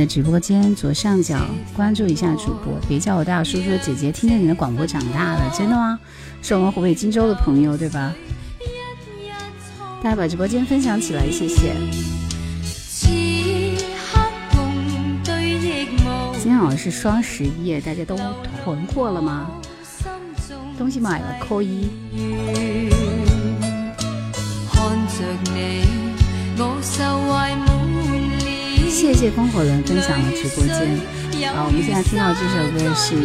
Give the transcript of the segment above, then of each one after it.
的直播间，左上角关注一下主播，别叫我大叔叔姐姐，听着你的广播长大了，真的吗？是我们湖北荆州的朋友对吧？大家把直播间分享起来，谢谢。今天好像是双十一，大家都囤货了吗？东西买了扣一。谢谢风火轮分享了直播间。啊，我们现在听到这首歌是。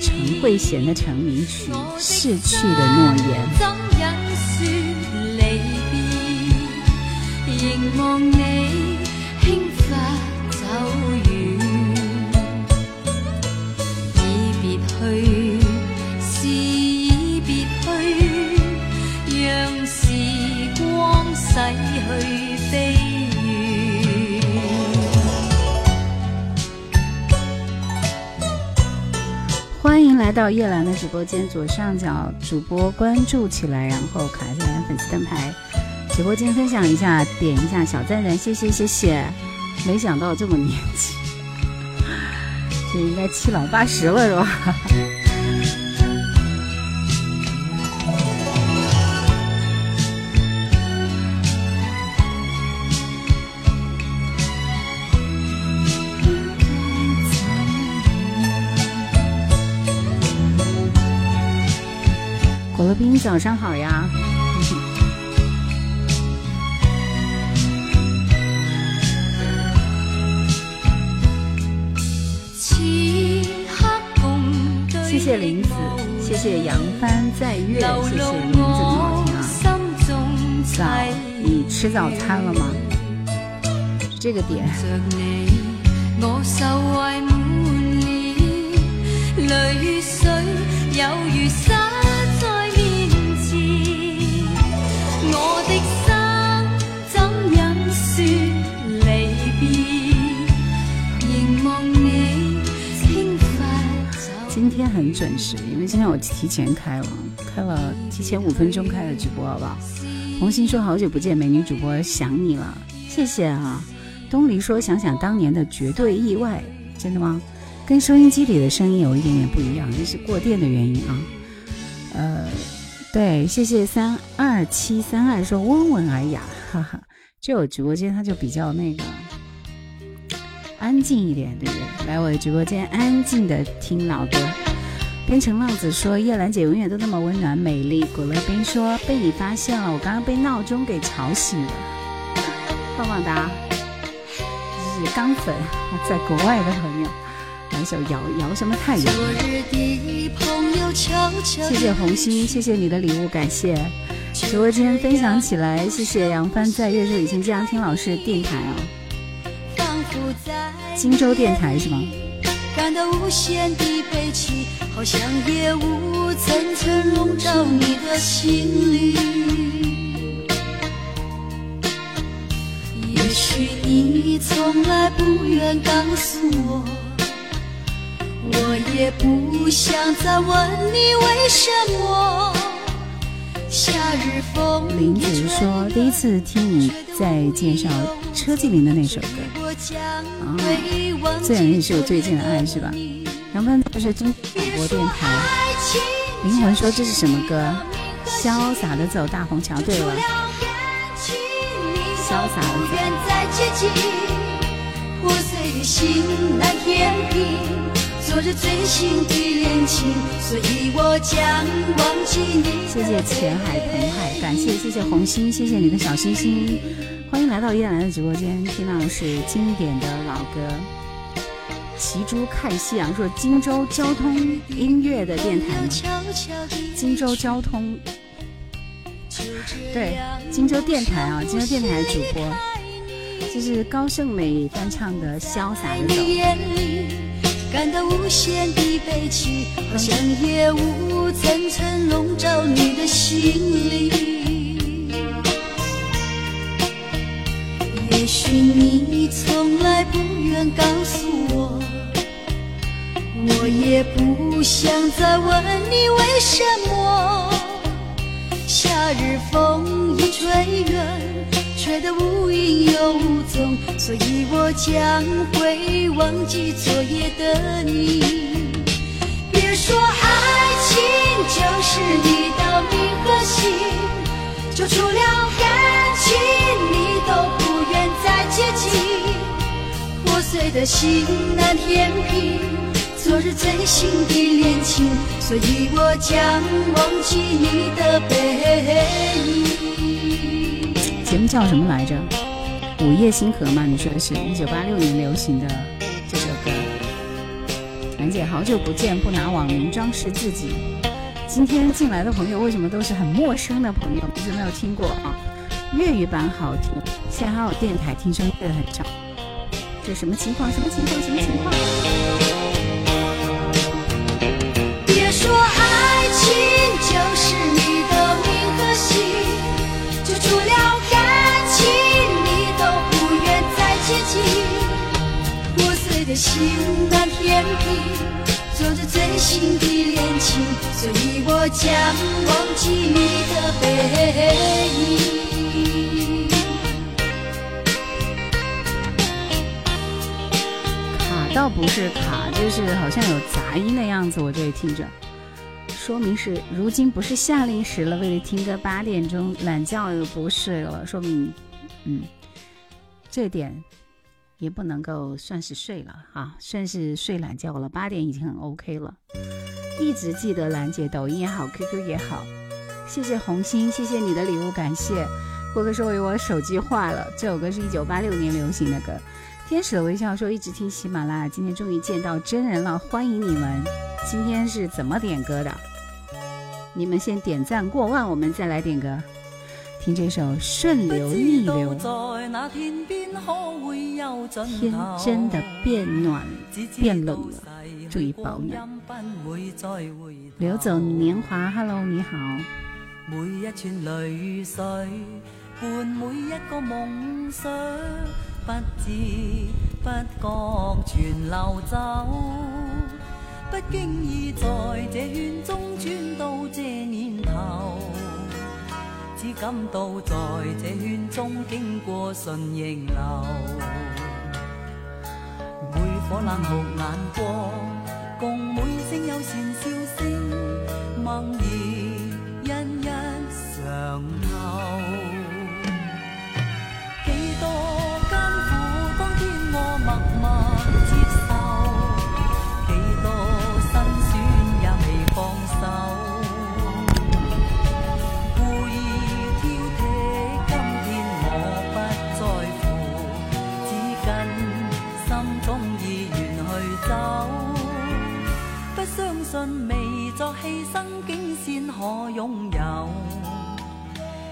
陈慧娴的成名曲《逝去的诺言》。来到叶兰的直播间，左上角主播关注起来，然后卡一下来粉丝灯牌，直播间分享一下，点一下小赞赞，谢谢谢谢。没想到这么年轻，这应该七老八十了是吧？早上好呀！谢谢林子，谢谢扬帆在月，谢谢名字很好听啊！早，你吃早餐了吗？这个点。今天很准时，因为今天我提前开了，开了提前五分钟开了直播，好不好？红星说好久不见，美女主播想你了，谢谢啊。东篱说想想当年的绝对意外，真的吗？跟收音机里的声音有一点点不一样，这是过电的原因啊。呃，对，谢谢三二七三二说温文尔雅，哈哈，就我直播间它就比较那个。安静一点，对不对？来我的直播间，安静的听老歌。边城浪子说：“叶兰姐永远都那么温暖美丽。”古乐冰说：“被你发现了，我刚刚被闹钟给吵醒了。”棒棒哒，这是钢粉，在国外的朋友，来首摇摇什么太阳。谢谢红心，谢谢你的礼物，感谢直播间分享起来。谢谢杨帆在月说以前经常听老师的电台哦。荆州电台是吗？感到无限的悲戚，好像夜雾层层笼罩你的心里。也许你从来不愿告诉我，我也不想再问你为什么。林子说：“第一次听你在介绍车继林的那首歌，啊，这人也是我最近的爱，是吧？”杨帆这是中广播电台。灵魂说：“这是什么歌？”潇洒的走大虹桥。对了，潇洒的走。做着最新的恋情，所以我将忘记你。谢谢浅海澎湃，感谢谢谢红心，谢谢你的小心心。欢迎来到叶兰的直播间，听到的是经典的老歌《骑猪看夕阳》。说荆州交通音乐的电台吗？荆州交通，对，荆州电台啊，荆州电台主播，这是高胜美翻唱的《潇洒的走》。感到无限的悲戚，好像夜雾层层笼罩你的心里。也许你从来不愿告诉我，我也不想再问你为什么。夏日风一吹远。吹得无影又无踪，所以我将会忘记昨夜的你。别说爱情就是你的名和姓，就除了感情，你都不愿再接近。破碎的心难填平，昨日最心的恋情，所以我将忘记你的背影。节目叫什么来着？午夜星河吗？你说的是一九八六年流行的这首歌。兰姐，好久不见，不拿网名装饰自己。今天进来的朋友为什么都是很陌生的朋友？一直没有听过啊？粤语版好听，现在还有电台听声音很少。这什么情况？什么情况？什么情况？别说爱情就是你的心难填平，做着最新的恋情，所以我将忘记你的背影。卡倒不是卡，就是好像有杂音的样子，我这里听着，说明是如今不是夏令时了，为了听歌八点钟懒觉又不睡了，说明，嗯，这点。也不能够算是睡了哈，算是睡懒觉了。八点已经很 OK 了。一直记得兰姐，抖音也好，QQ 也好。谢谢红心，谢谢你的礼物，感谢。郭哥说我手机坏了，这首歌是一九八六年流行的歌。天使的微笑说一直听喜马拉雅，今天终于见到真人了，欢迎你们。今天是怎么点歌的？你们先点赞过万，我们再来点歌。听这首《顺流逆流》，天真的变暖变冷了，注意保暖。流走年华，Hello，你好。每一串泪水伴每一个梦想，不知不觉全流走，不经意在这圈中转到这年头。只感到在这圈中经过顺逆流，每颗冷酷眼光，共每声友善笑声，梦儿一一上透。几多艰苦，当天我默可拥有。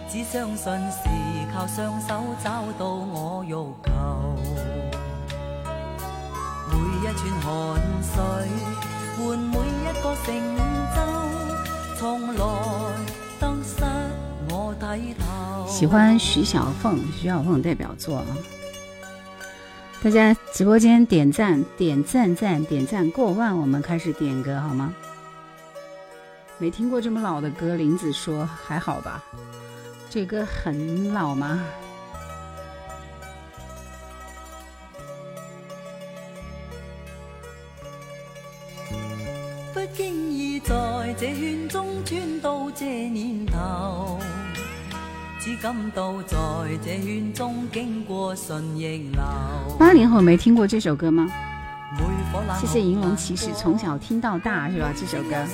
只相信是靠双手找到我欲求。每一串汗水换每一个成就，从来得失我睇透。喜欢徐小凤，徐小凤代表作啊。大家直播间点赞点赞赞点赞过万，我们开始点歌好吗？没听过这么老的歌，林子说还好吧？这歌很老吗？不经意在这圈中转到这年头。只感到在这圈中经过顺逆流。八零后没听过这首歌吗？谢谢银龙骑士，从小听到大是吧？这首歌。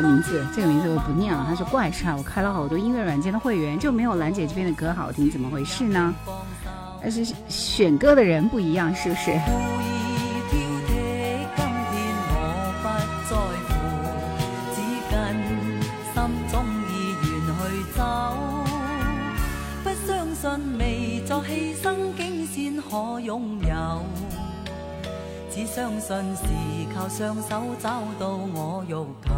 个名字，这个名字我不念了，他是怪事。我开了好多音乐软件的会员，就没有兰姐这边的歌好听，怎么回事呢？但是选歌的人不一样，是不是？可拥有。只相信是靠双手找到我欲求。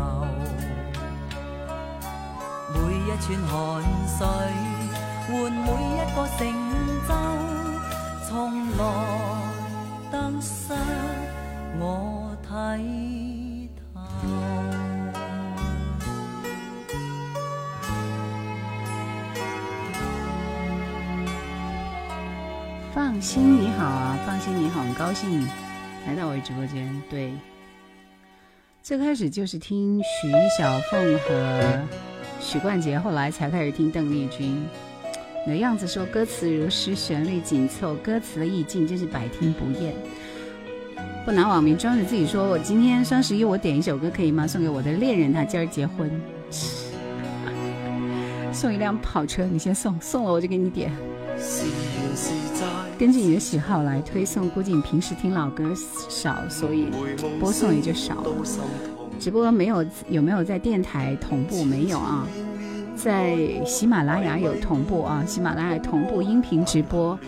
每一串汗水换每一个成就，从来得失我睇透。放心，你好啊，放心，你好，很高兴来到我的直播间。对，最开始就是听徐小凤和许冠杰，后来才开始听邓丽君。你的样子说歌词如诗，旋律紧凑，歌词的意境真是百听不厌。不拿网名装着自己说，我今天双十一我点一首歌可以吗？送给我的恋人，他今儿结婚，送一辆跑车，你先送，送了我就给你点。根据你的喜好来推送，估计你平时听老歌少，所以播送也就少了。直播没有有没有在电台同步？没有啊，在喜马拉雅有同步啊，喜马拉雅同步音频直播。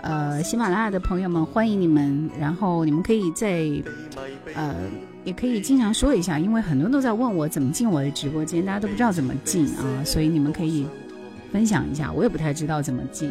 呃，喜马拉雅的朋友们欢迎你们，然后你们可以在呃也可以经常说一下，因为很多都在问我怎么进我的直播间，大家都不知道怎么进啊，所以你们可以分享一下，我也不太知道怎么进。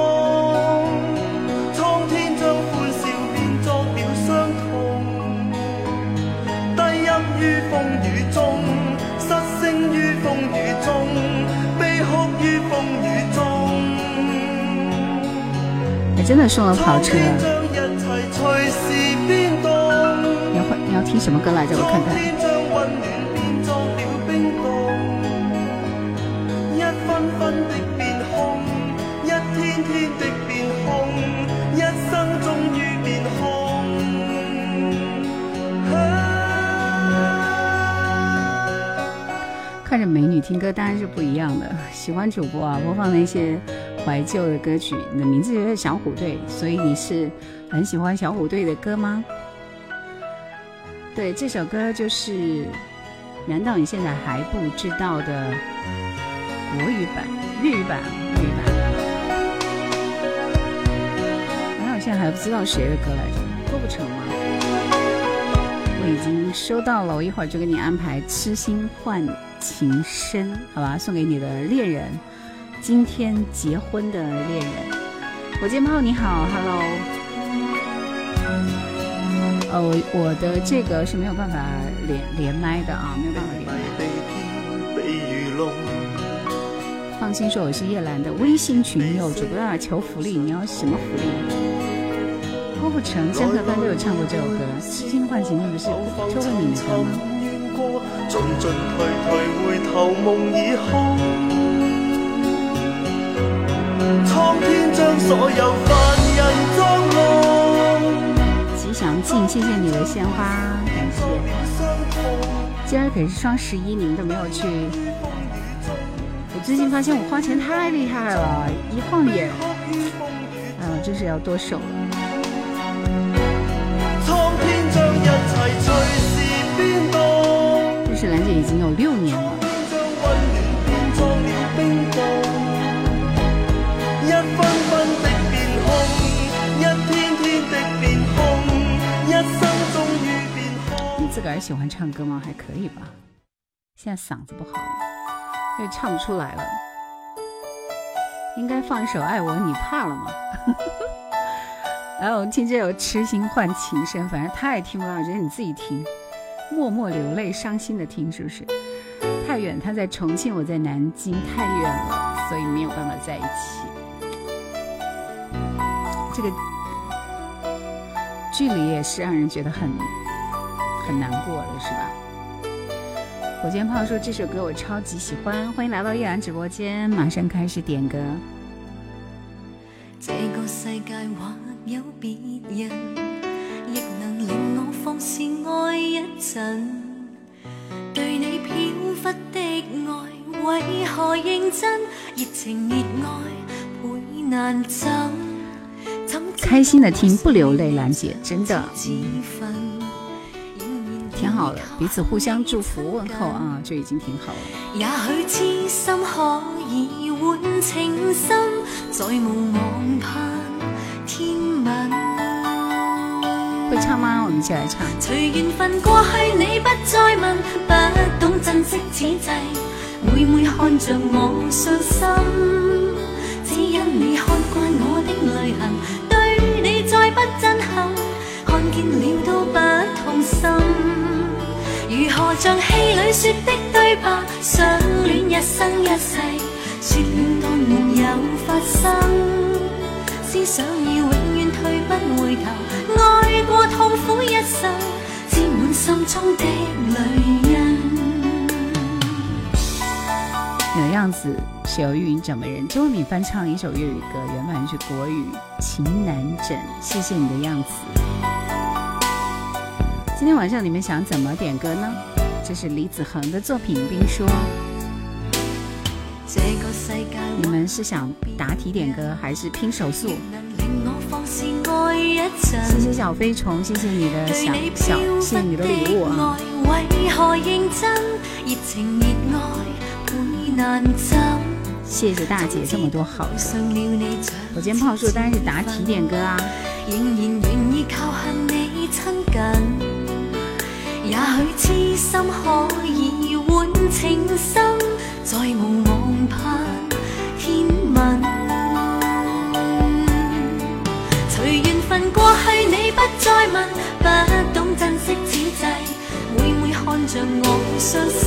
真的送了跑车。你要你要听什么歌来着？我看看。看着美女听歌当然是不一样的。喜欢主播啊，播放那些。怀旧的歌曲，你的名字就是小虎队，所以你是很喜欢小虎队的歌吗？对，这首歌就是，难道你现在还不知道的国语版、粤语版、粤语版？难道我现在还不知道谁的歌来着？郭富城吗？我已经收到了，我一会儿就给你安排《痴心换情深》，好吧，送给你的恋人。今天结婚的恋人，火箭炮你好，Hello。呃，我我的这个是没有办法连连麦的啊，没有办法连麦。放心说，我是叶兰的微信群友，主播要求福利，你要什么福利？郭富城、张克帆都有唱过这首歌，《痴心换情》那不是周慧敏的歌吗？苍天将所有凡人吉祥静，谢谢你的鲜花，感谢。今儿可是双十一，你们都没有去。我最近发现我花钱太厉害了，一晃眼，嗯，真是要剁手了。认识兰姐已经有六年了。自个儿喜欢唱歌吗？还可以吧。现在嗓子不好，又唱不出来了。应该放一首《爱我你怕了吗》。然后听这首《痴心换情深》，反正他也听不到，只是你自己听，默默流泪，伤心的听，是不是？太远，他在重庆，我在南京，太远了，所以没有办法在一起。这个距离也是让人觉得很很难过了，是吧？火箭炮说这首歌我超级喜欢，欢迎来到叶兰直播间，马上开始点歌。这个世界或有别人，亦能令我放肆爱一阵。对你飘忽的爱，为何认真？热情热爱倍难枕。开心的听，不流泪。兰姐，真的，挺彼此互相祝福问候啊，就已经挺好了。也许痴心可以换情深，再无望盼天吻。会唱吗？我们一起来唱。随缘分过去，你不再问，不懂珍惜此际，每每看着我伤心，只因你看惯我的泪痕，对你再不震撼，看见了都不痛心。如何像戏里说的对白，相恋一生一世，说了当没有发生，思想已永远退不回头，爱过痛苦一生，沾满心中的泪印。你的样子是由玉云掌门人周慧敏翻唱一首粤语歌，原版是国语《情难枕》，谢谢你的样子。今天晚上你们想怎么点歌呢？这是李子恒的作品《冰说》。你们是想答题点歌还是拼手速？谢谢小飞虫，谢谢你的小小，谢谢你的礼物啊！谢谢大姐这么多好的。火箭炮说当然是答题点歌啊。也许痴心可以换情深，再无望盼天问。随缘分过去，你不再问，不懂珍惜此际，每每看着我伤心，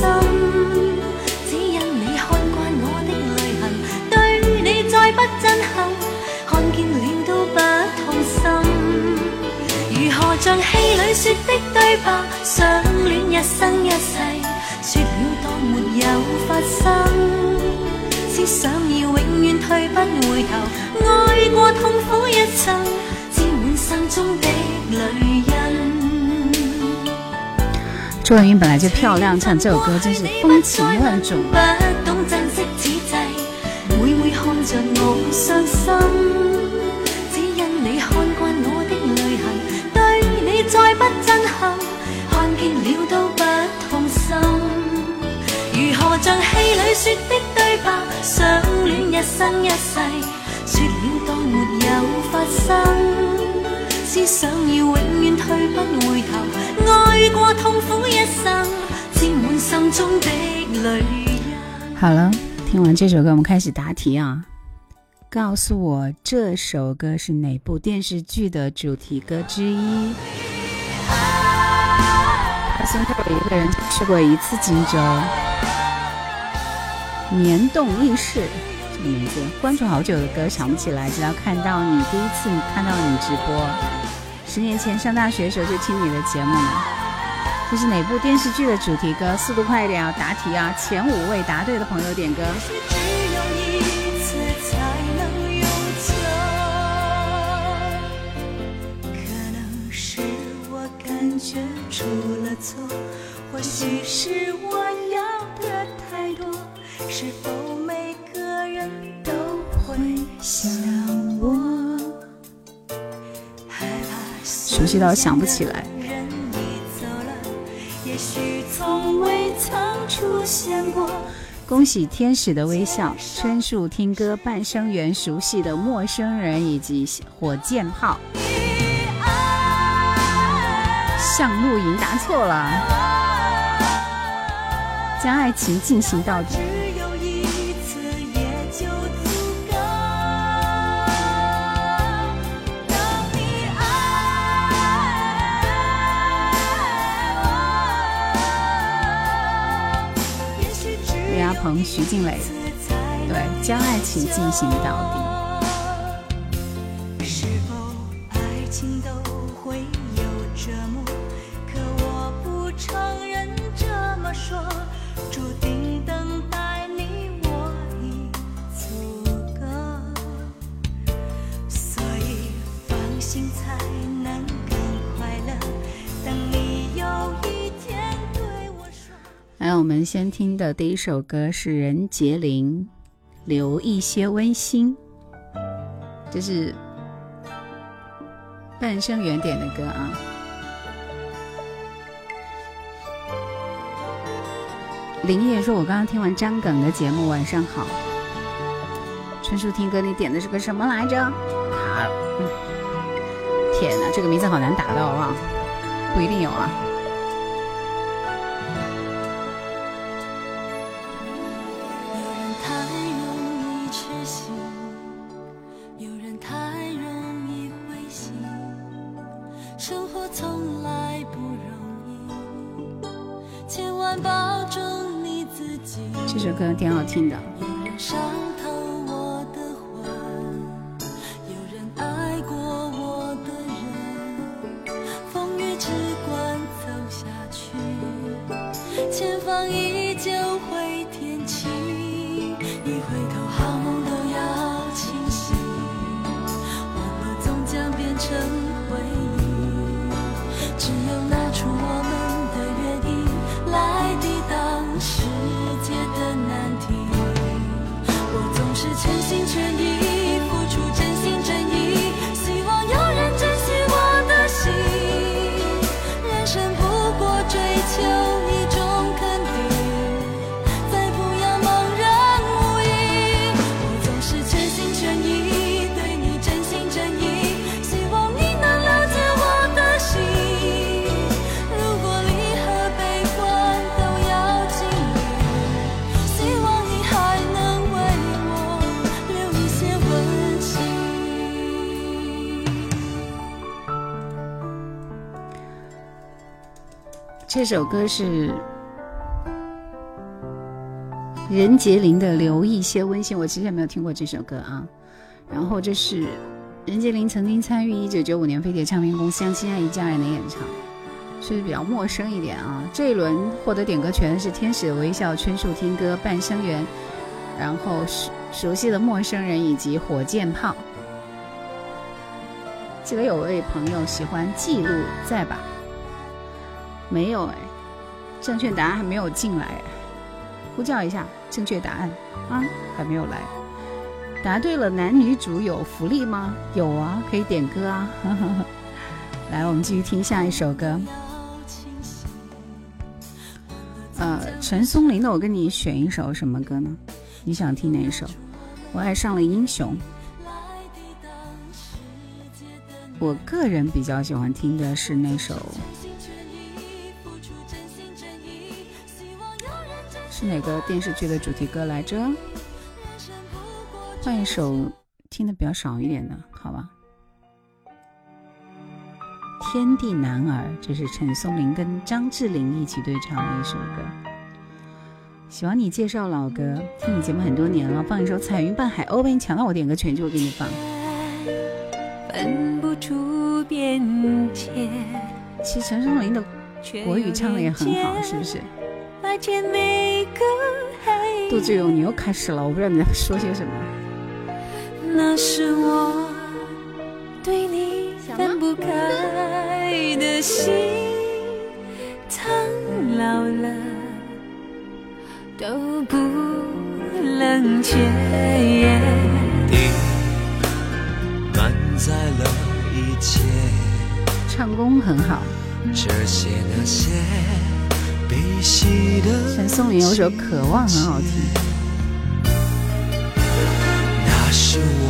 只因你看惯我的泪痕，对你再不震撼，像戏里说的对白，相恋一生一世，说了当没有发生，思想已永远退不回头，爱过痛苦一生，沾满心中的泪印。朱文云本来就漂亮，唱这首歌真是风情万种。不懂珍惜此际，每每看着我伤心。见了都不痛心。如何像戏里说的对白，相恋一生一世，说了当没有发生。思想要永远退不回头，爱过痛苦一生，沾满心中的泪印。好了，听完这首歌，我们开始答题啊！告诉我这首歌是哪部电视剧的主题歌之一？现在有一个人去过一次荆州，年动意识这个名字，关注好久的歌想不起来，直到看到你第一次看到你直播，十年前上大学的时候就听你的节目呢。这是哪部电视剧的主题歌？速度快一点啊！答题啊！前五位答对的朋友点歌。却出了错，或许是我要的太多。是否每个人都会像我？害怕熟悉到想不起来。人已走了，也许从未曾出现过。恭喜天使的微笑，春树听歌半生缘，熟悉的陌生人以及火箭炮。向露营答错了，将爱情进行到底。李亚鹏、徐静蕾，对，将爱情进行到底。来，我们先听的第一首歌是任杰林，《留一些温馨》，这是半生缘点的歌啊。林叶说：“我刚刚听完张耿的节目，晚上好。”春树听歌，你点的是个什么来着？卡了，天哪，这个名字好难打到啊！不一定有啊。这首歌挺好听的。这首歌是任杰林的《留一些温馨》，我之前没有听过这首歌啊。然后这是任杰林曾经参与一九九五年飞碟唱片公司《相亲爱一家人》的演唱，是比较陌生一点啊。这一轮获得点歌权的是《天使的微笑》、春树听歌、半生缘，然后熟熟悉的陌生人以及火箭炮。记得有位朋友喜欢记录在吧？没有哎，正确答案还没有进来，呼叫一下正确答案啊，还没有来。答对了，男女主有福利吗？有啊，可以点歌啊。来，我们继续听下一首歌。呃，陈松伶的，我跟你选一首什么歌呢？你想听哪一首？我爱上了英雄。我个人比较喜欢听的是那首。哪个电视剧的主题歌来着？换一首听的比较少一点的，好吧？《天地男儿》这是陈松伶跟张智霖一起对唱的一首歌。喜欢你介绍老歌，听你节目很多年了，放一首《彩云伴海鸥》呗。你抢到我点歌权就给你放。分不出边界其实陈松伶的国语唱的也很好，是不是？杜志勇，你又开始了，我不知道你在说些什么。那是我对你分不开的心，苍老了都不冷却。地满载了一切，唱功很好。这些那些。陈松伶有首《渴望》很好听。那是我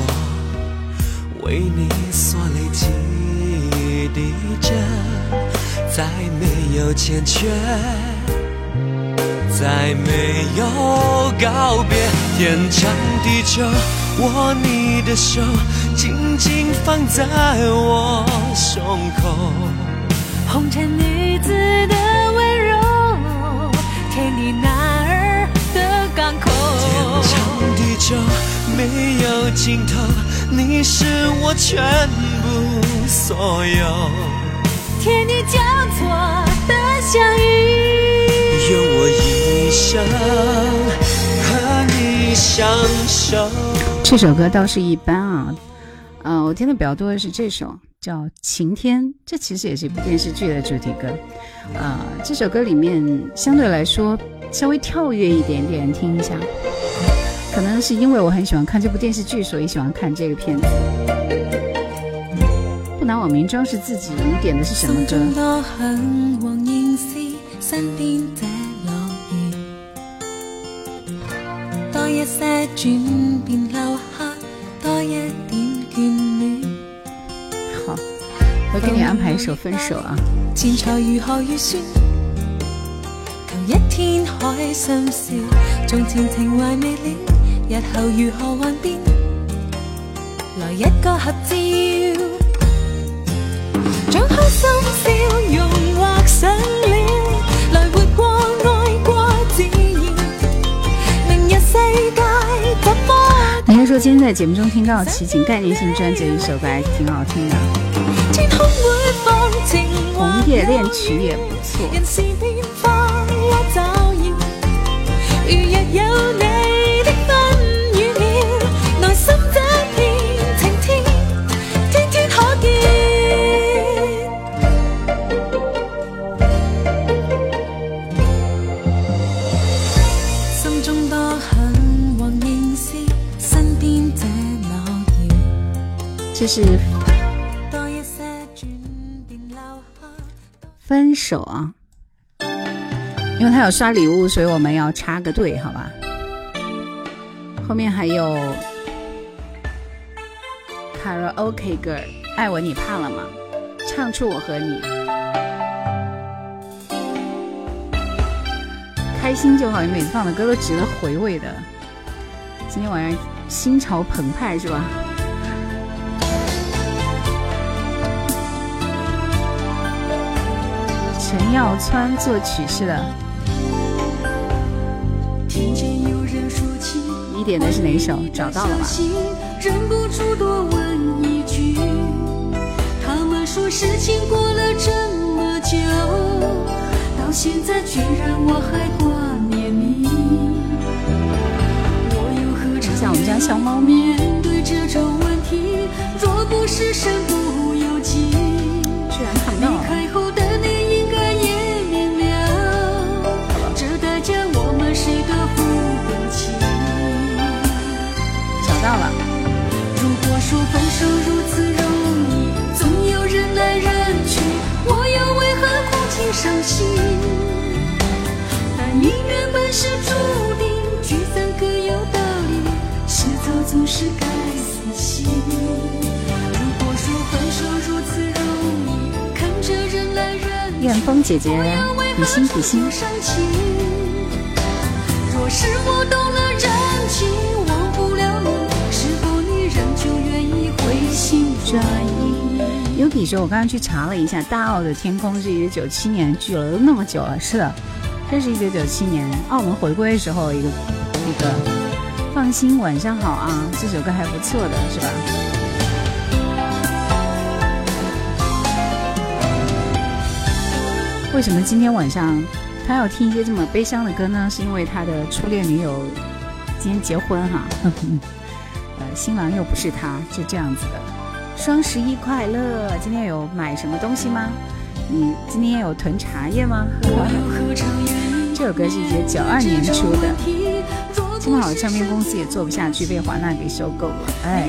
为你所累积的，再没有欠缺，再没有告别。天长地久，握你的手，紧紧放在我胸口。红尘女子的。天地男儿的港口，天长地久没有尽头，你是我全部所有。天地交错的相遇，用我一生和你相守。这首歌倒是一般啊，嗯，我听的比较多的是这首。叫《晴天》，这其实也是一部电视剧的主题歌，啊，这首歌里面相对来说稍微跳跃一点点，听一下。可能是因为我很喜欢看这部电视剧，所以喜欢看这个片子。不拿网名装饰自己。你点的是什么歌？我给你安排一首《分手》啊钱财如何预算。一天海心笑，从前情怀未了，日后如何幻变？来一个合照，将开心笑容画上说今天在节目中听到齐秦概念性专辑一首歌，还挺好听的。天空会放晴，红叶恋曲也不错。这是分手啊。因为他有刷礼物，所以我们要插个队，好吧？后面还有卡拉 OK girl，爱我你怕了吗？唱出我和你，开心就好。你每次放的歌都值得回味的。今天晚上心潮澎湃是吧？陈耀川作曲是的。你点的是哪首？找到了吗？忍不住多问一句，他们说事情过了这么久，到现在居然我还挂念你。我又何尝愿面对这种问题？若不是身不由己，离开后的你。到了。如果说分手如此容易，总有人来人去，我又为何苦情伤心？但姻缘本是注定，聚散各有道理，迟早总是该死心。如果说分手如此容易，看着人来人去，风姐姐，比心比心。若是我动了有比说，我刚刚去查了一下，《大澳的天空》是一九九七年剧了，都那么久了。是的，这是一九九七年澳门回归的时候一个一个。放心，晚上好啊，这首歌还不错的，是吧？为什么今天晚上他要听一些这么悲伤的歌呢？是因为他的初恋女友今天结婚哈，呃，新郎又不是他，就这样子的。双十一快乐！今天有买什么东西吗？你今天有囤茶叶吗？这首歌是一九九二年出的，这么好的唱片公司也做不下去，被华纳给收购了。哎，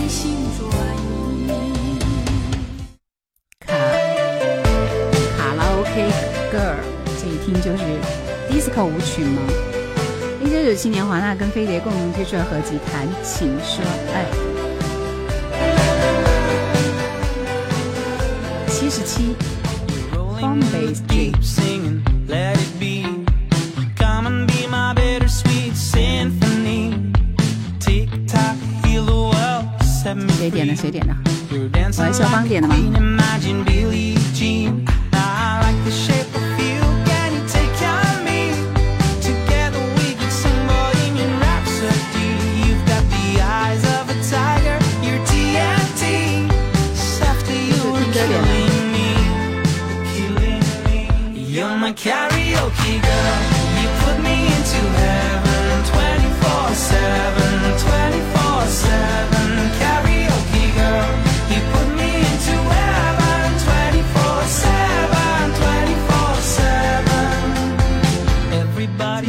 舞曲吗？一九九七年，华纳跟飞碟共同推出了合集《谈情说爱》。七十七。谁点的？谁点的？我来肖邦点的吗？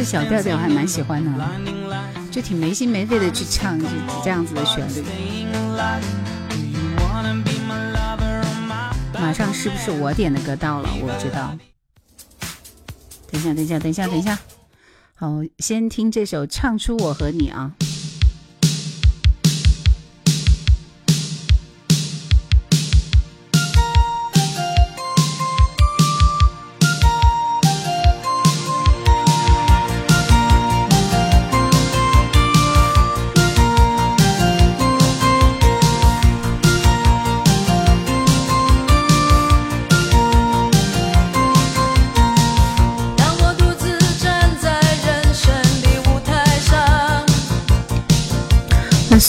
小调调还蛮喜欢的，就挺没心没肺的去唱这样子的旋律。马上是不是我点的歌到了？我不知道。等一下，等一下，等一下，等一下。好，先听这首《唱出我和你》啊。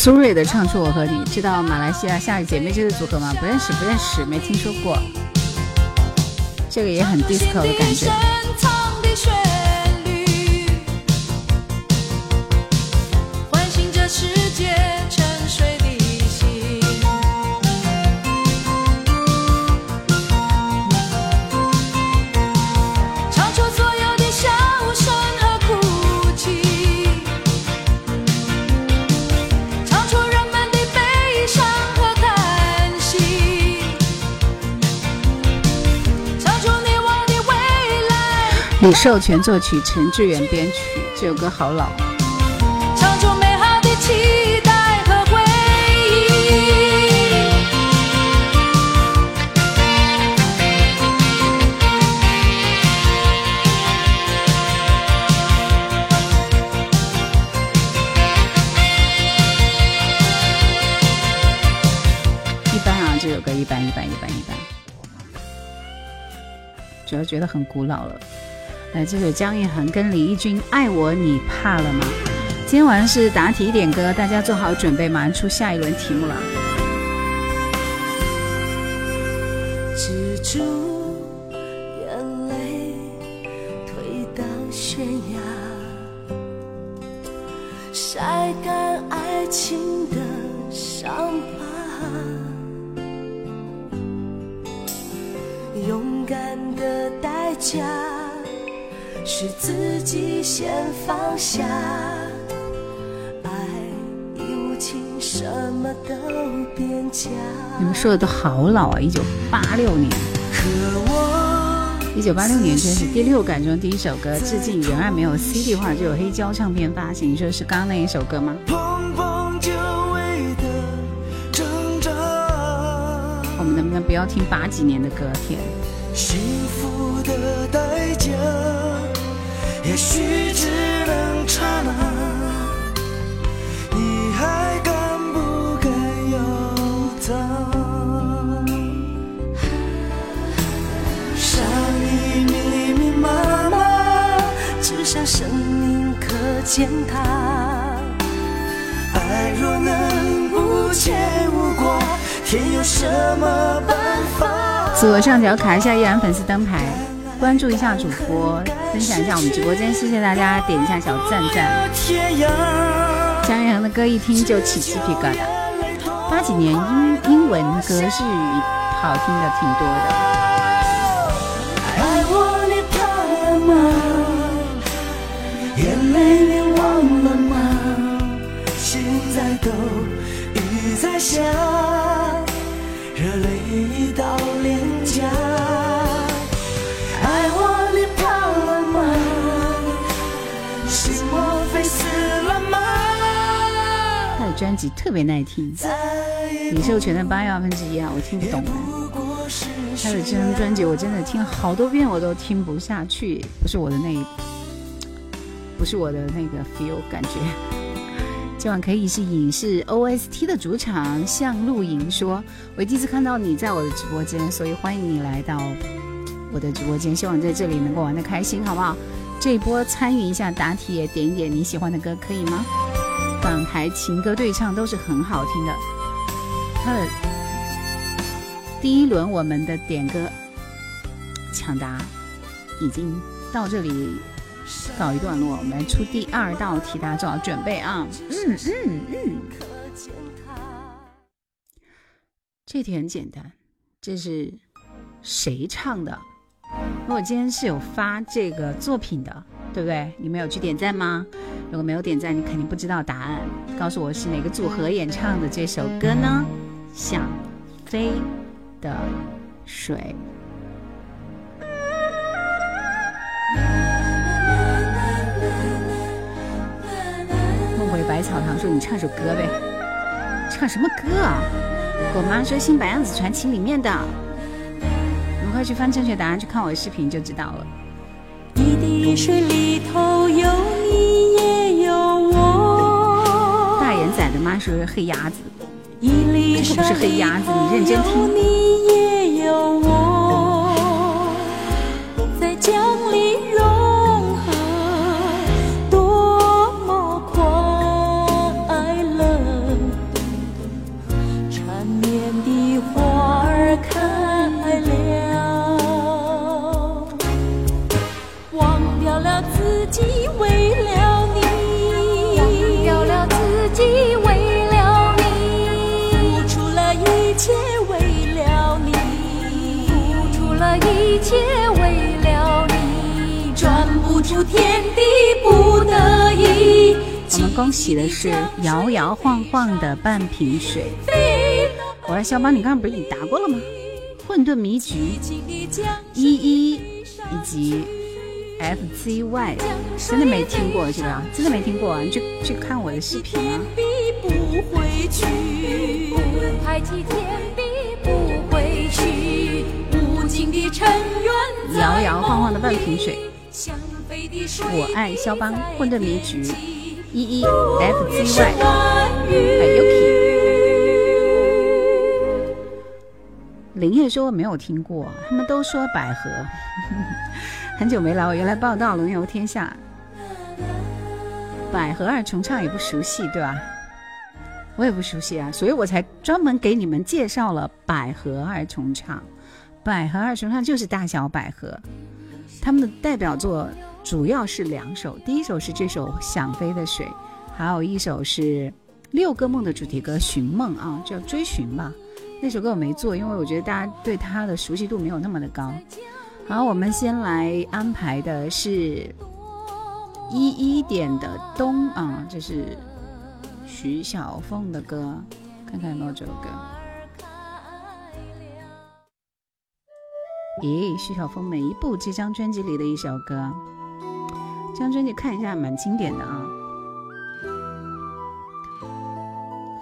苏芮的唱出我和你，知道马来西亚夏日姐妹这个组合吗？不认识，不认识，没听说过。这个也很 disco 的感觉。李寿全作曲，陈志远编曲。这首歌好老。一般啊，这首歌一般，一般，一般，一般。主要觉得很古老了。来，这首姜育恒跟李翊君《爱我你怕了吗》。今天晚上是答题点歌，大家做好准备，马上出下一轮题目了。止住眼泪，推到悬崖，晒干爱情的伤疤，勇敢的代价。是自己先放下，爱已无情，什么都变假。你们说的都好老啊！一九八六年，一九八六年真是第六感中第一首歌，致敬原来没有 CD 化就有黑胶唱片发行。你说是刚刚那一首歌吗？我们能不能不要听八几年的歌？天！幸福的代价。也许只能刹那，你还敢不敢要它？伤已密密麻麻，只剩生命可践踏。爱若能无牵无挂，天有什么办法？左上角卡一下依然粉丝灯牌。关注一下主播，分享一下我们直播间，谢谢大家点一下小赞赞。姜育恒的歌一听就起鸡皮疙瘩，八几年英英文歌日语好听的挺多的。爱我你怕了吗？眼泪你忘了吗？心在抖，雨在下，热泪已到脸颊。专辑特别耐听，李寿全的八月二分之一啊，我听不懂。他的这张专辑我真的听了好多遍，我都听不下去，不是我的那，不是我的那个 feel 感觉。今晚可以是影视 OST 的主场，向露营说：“我第一次看到你在我的直播间，所以欢迎你来到我的直播间，希望在这里能够玩的开心，好不好？这一波参与一下答题，点一点你喜欢的歌，可以吗？”港台情歌对唱都是很好听的。他的第一轮我们的点歌抢答已经到这里告一段落，我们出第二道题，大家做好准备啊！嗯嗯嗯，这题很简单，这是谁唱的？我今天是有发这个作品的，对不对？你们有去点赞吗？如果没有点赞，你肯定不知道答案。告诉我是哪个组合演唱的这首歌呢？想飞的水。梦回百草堂说：“你唱首歌呗，唱什么歌啊？”我妈说《新白娘子传奇》里面的。你们快去翻正确答案，去看我的视频就知道了。一滴水里头有你也。的妈是黑鸭子，不是黑鸭子，你认真听。出天地，不得已。我们恭喜的是摇摇晃晃的半瓶水。我说肖邦，你刚刚不是已答过了吗？混沌迷局一一以及 F C Y，真的没听过是吧？真的没听过，你去去看我的视频啊。不回去，摇摇晃晃的半瓶水。我爱肖邦，混沌迷局一一 FZY 还有 Yuki。林叶说没有听过，他们都说百合。很久没来，我原来报道龙游天下，百合二重唱也不熟悉，对吧？我也不熟悉啊，所以我才专门给你们介绍了百合二重唱。百合二重唱就是大小百合，他们的代表作主要是两首，第一首是这首《想飞的水》，还有一首是《六个梦》的主题歌《寻梦》啊，叫《追寻》吧。那首歌我没做，因为我觉得大家对它的熟悉度没有那么的高。好，我们先来安排的是一一点的冬啊，这是徐小凤的歌，看看有没有这首歌。咦，徐小凤每一部这张专辑里的一首歌，这张专辑看一下蛮经典的啊。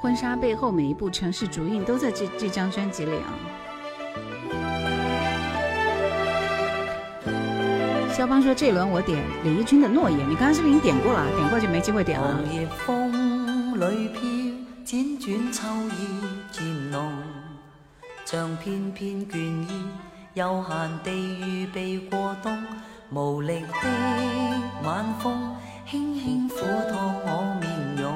婚纱背后每一步城市足印都在这这张专辑里啊。肖邦说：“这一轮我点李翊君的《诺言》，你刚刚是不是已经点过了？点过就没机会点了。风里飘，辗转秋意渐浓，像片片倦意，悠闲地预备过冬。无力的晚风，轻轻抚托我面容，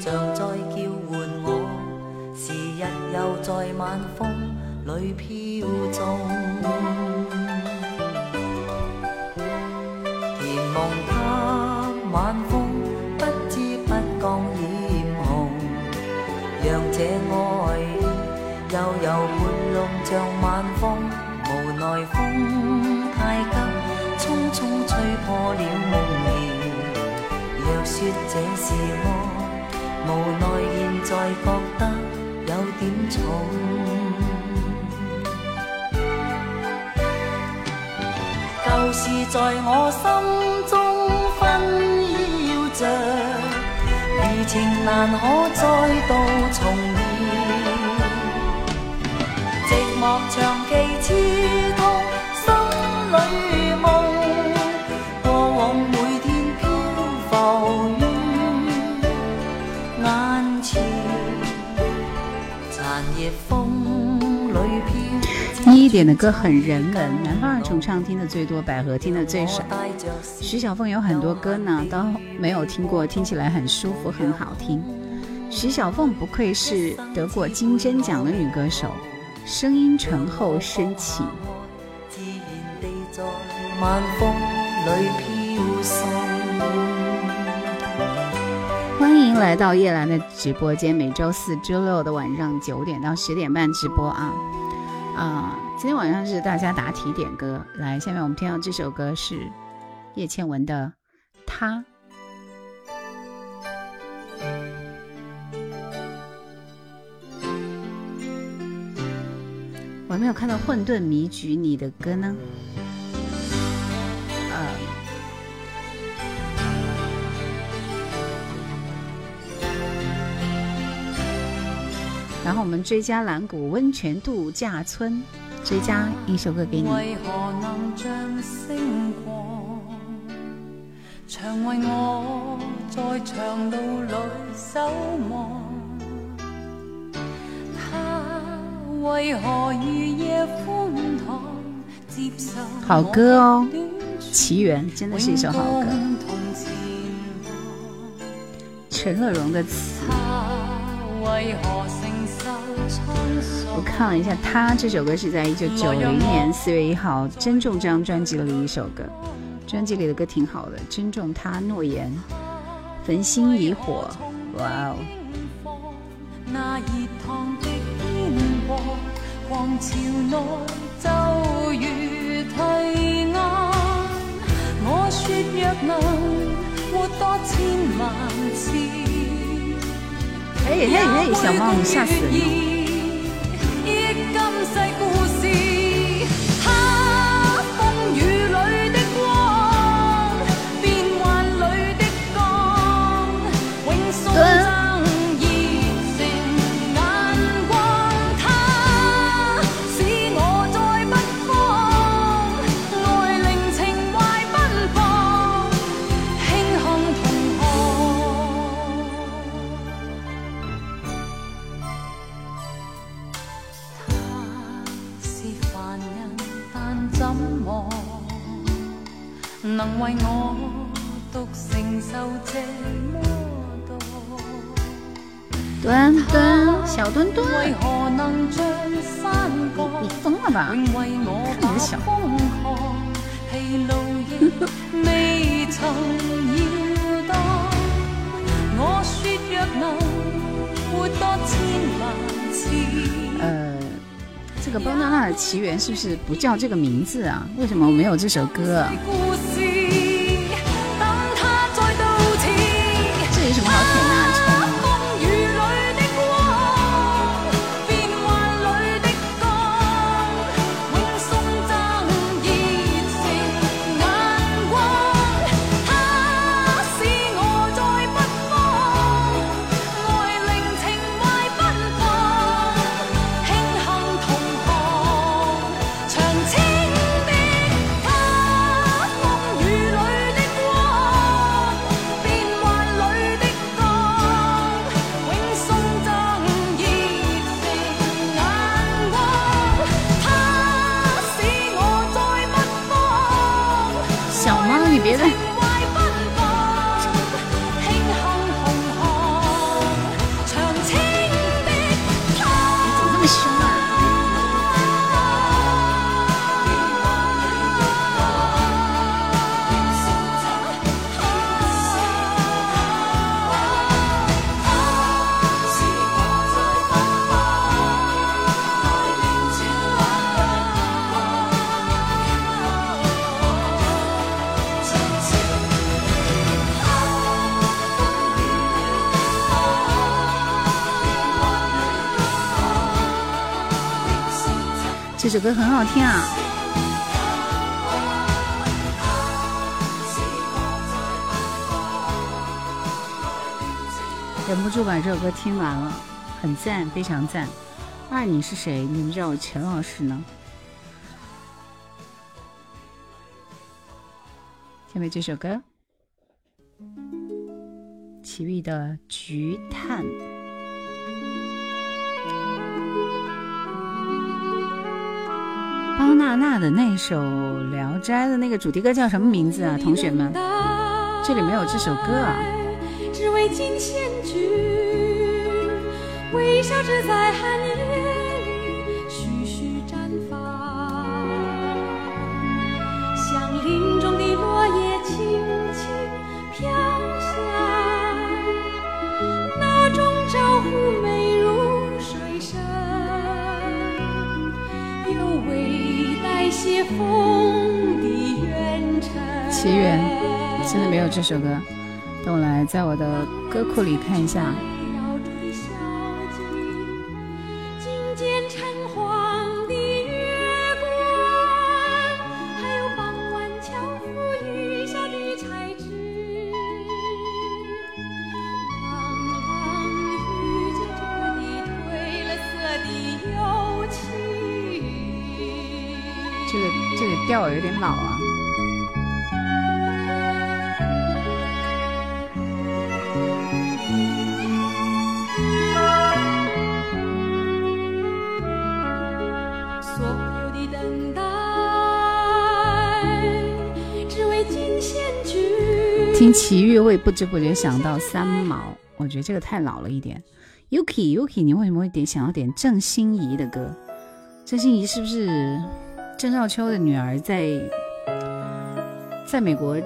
像在叫唤我，时日又在晚风里飘纵。了梦儿。若说这是爱，无奈现在觉得有点重。旧事在我心中纷扰着，余情难可再度重现。寂寞长期刺一一点的歌很人文，南方二重唱听的最多，百合听的最少。徐小凤有很多歌呢，都没有听过，听起来很舒服，很好听。徐小凤不愧是得过金针奖的女歌手，声音醇厚深情。自然地在晚风里飘送。欢迎来到叶兰的直播间，每周四、周六的晚上九点到十点半直播啊啊！今天晚上是大家答题点歌，来，下面我们听到这首歌是叶倩文的《他》。我还没有看到《混沌迷局》你的歌呢。然后我们追加蓝谷温泉度假村，追加一首歌给你。为何能像星光，常为我在长路里守望？他为何日夜欢堂接受？好歌哦，奇缘真的是一首好歌。陈乐融的词。我看了一下，他这首歌是在一九九零年四月一号《珍重》这张专辑里的一首歌，专辑里的歌挺好的，《珍重他诺言》，焚心以火，哇哦！嘿嘿嘿，小猫，你吓死人！能为我独承受这么多？墩墩，小墩墩，为何能像山角？你疯了吧？看你的小。疲劳亦未曾要当。我说若能活多千万次。呃，这个包娜娜的奇缘是不是不叫这个名字啊？为什么我没有这首歌？首歌很好听啊，忍不住把这首歌听完了，很赞，非常赞。二，你是谁？你们叫我陈老师呢？下面这首歌，齐豫的《菊探》。包娜娜的那首《聊斋》的那个主题歌叫什么名字啊？同学们，这里没有这首歌啊。只为金线菊，微笑着在寒奇缘，真的没有这首歌。等我来在我的歌库里看一下。举。听齐豫会不知不觉想到三毛，我觉得这个太老了一点。Yuki Yuki，你为什么会点想要点郑欣宜的歌？郑欣宜是不是？郑少秋的女儿在在美国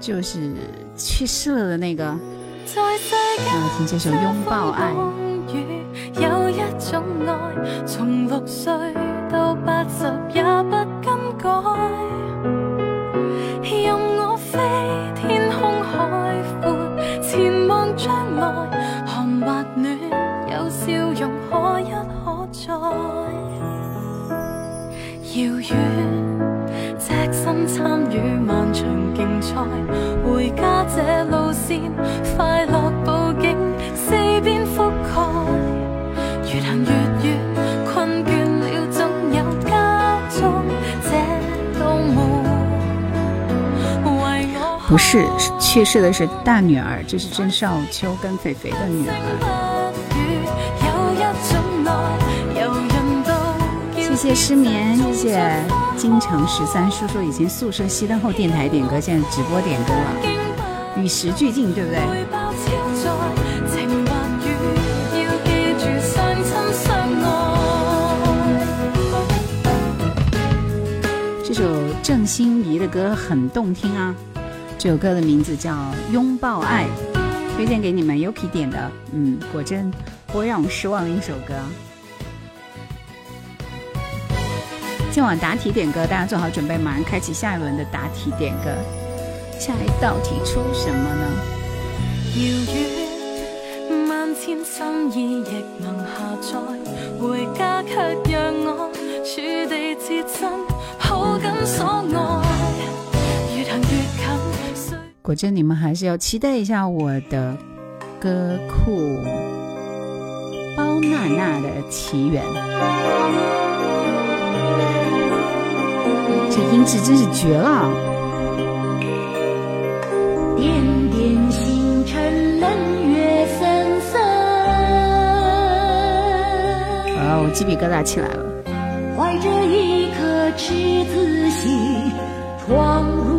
就是去世了的那个，啊，听这首拥抱爱。有一种爱，从六岁到八十也不更改。任我飞，前望将来，寒或暖，有笑容可一可再。遥远，只身参与漫长竞赛，回家这路线，快乐不是去世的是大女儿，这是郑少秋跟肥肥的女儿。谢谢失眠，谢谢京城十三叔叔。以前宿舍熄灯后电台点歌，现在直播点歌了，与时俱进，对不对？这首郑欣宜的歌很动听啊，这首歌的名字叫《拥抱爱》，推荐给你们 Yuki 点的。嗯，果真不会让我失望的一首歌。今晚答题点歌，大家做好准备，马上开启下一轮的答题点歌。下一道题出什么呢？果真，你们还是要期待一下我的歌库，包娜娜的奇缘。这音质真是绝了！点点星辰，冷月森森。啊，我鸡皮疙瘩起来了。怀着一颗赤子心，闯入。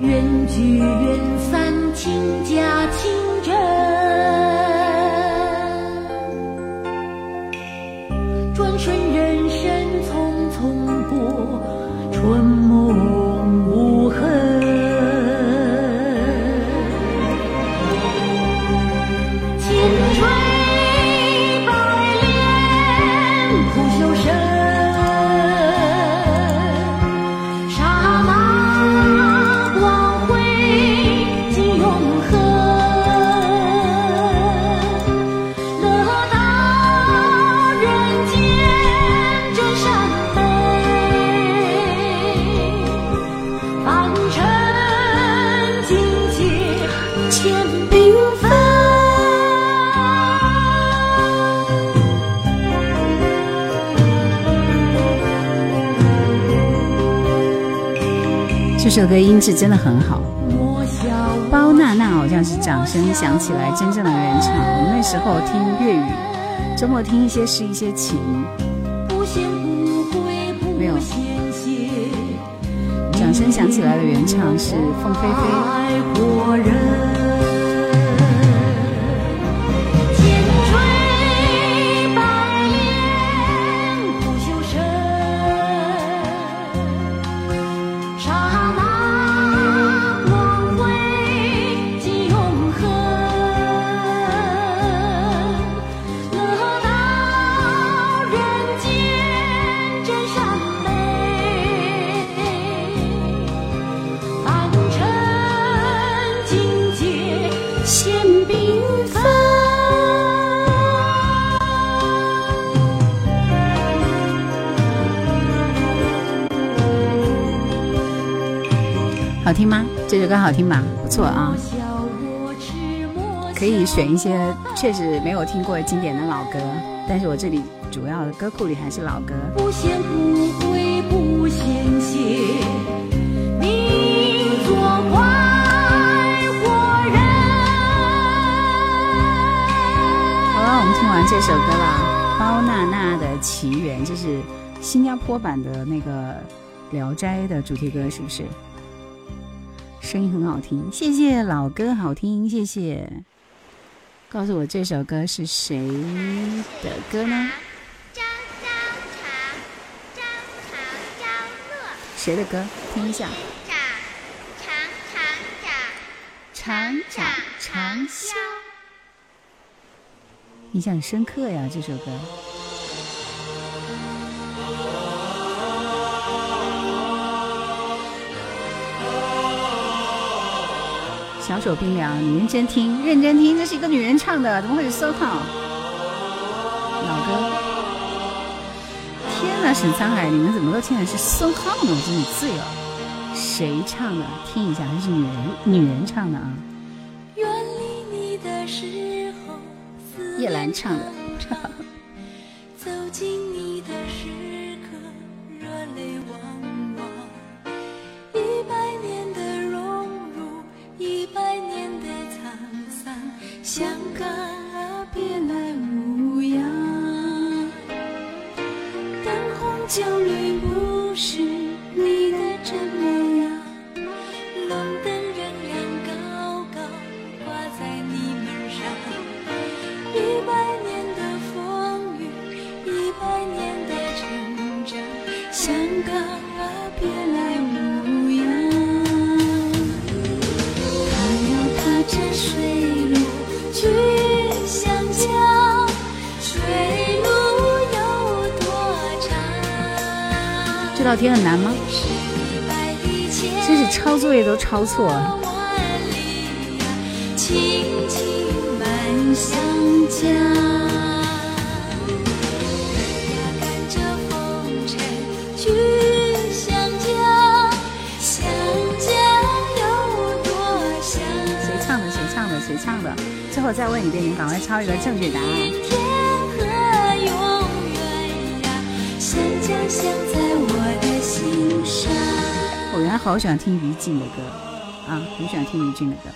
缘聚缘首歌音质真的很好，包娜娜好像是掌声响起来真正的原唱。我们那时候听粤语，周末听一些是一些情，没有。掌声响起来的原唱是凤飞飞。好听吗？这首歌好听吧？不错啊，可以选一些确实没有听过经典的老歌，但是我这里主要的歌库里还是老歌。不嫌不贵，不嫌谢，你做快活人。好了，我们听完这首歌了，《包娜娜的奇缘》，这是新加坡版的那个《聊斋》的主题歌，是不是？声音很好听，谢谢老歌好听，谢谢。告诉我这首歌是谁的歌呢？朝朝茶，朝朝朝乐。谁的歌？听一下。长长长长长长啸。印象深刻呀，这首歌。小手冰凉，你认真听，认真听，这是一个女人唱的，怎么会是 so 老歌？天哪，沈沧海，你们怎么都听的是 so 呢？我真是醉了。谁唱的？听一下，这是女人，女人唱的啊。叶兰唱的。走 进香港啊，别来无恙。灯红酒绿不是道题很难吗？真是抄作业都抄错？谁唱的？谁唱的？谁唱的？最后再问一遍，你赶快抄一个正确答案。天和永远呀，湘江香在我的？心上。我原来好喜欢听于静的歌啊，很喜欢听于静的歌。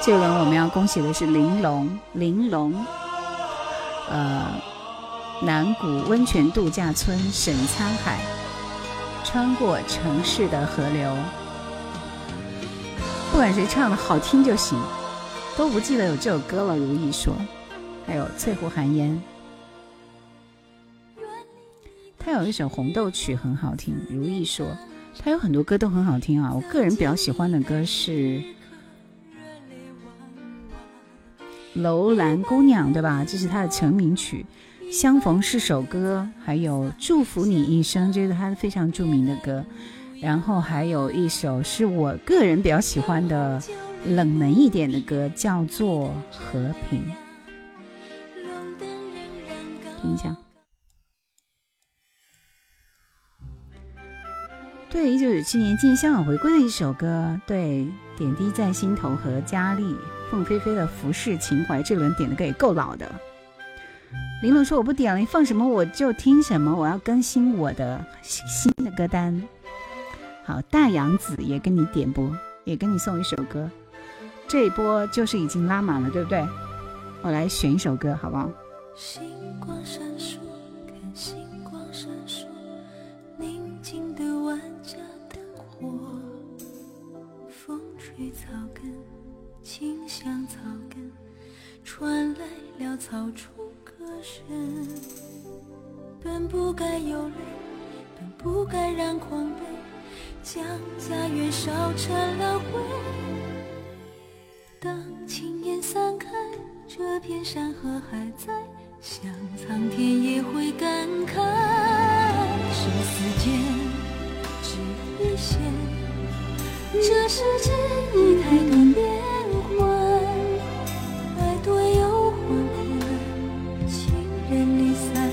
这一轮我们要恭喜的是玲珑，玲珑，呃，南谷温泉度假村沈沧海，穿过城市的河流。不管谁唱的好听就行，都不记得有这首歌了。如意说，还有翠湖寒烟，他有一首红豆曲很好听。如意说，他有很多歌都很好听啊。我个人比较喜欢的歌是。楼兰姑娘，对吧？这是他的成名曲，《相逢是首歌》，还有《祝福你一生》，这是他非常著名的歌。然后还有一首是我个人比较喜欢的冷门一点的歌，叫做《和平》。听一下。对，一九九七年进香港回归的一首歌，对，《点滴在心头》和佳丽。凤飞飞的服饰情怀，这轮点的歌也够老的。玲珑说：“我不点了，你放什么我就听什么，我要更新我的新的歌单。”好，大杨子也跟你点播，也跟你送一首歌。这一波就是已经拉满了，对不对？我来选一首歌，好不好？星光闪烁，绿草根。清香草根传来了草处歌声，本不该有泪，本不该让狂悲，将家园烧成了灰。当青烟散开，这片山河还在，想苍天也会感慨。生死间，只一线，这世界已太多变幻，爱多又缓慢，情人离散，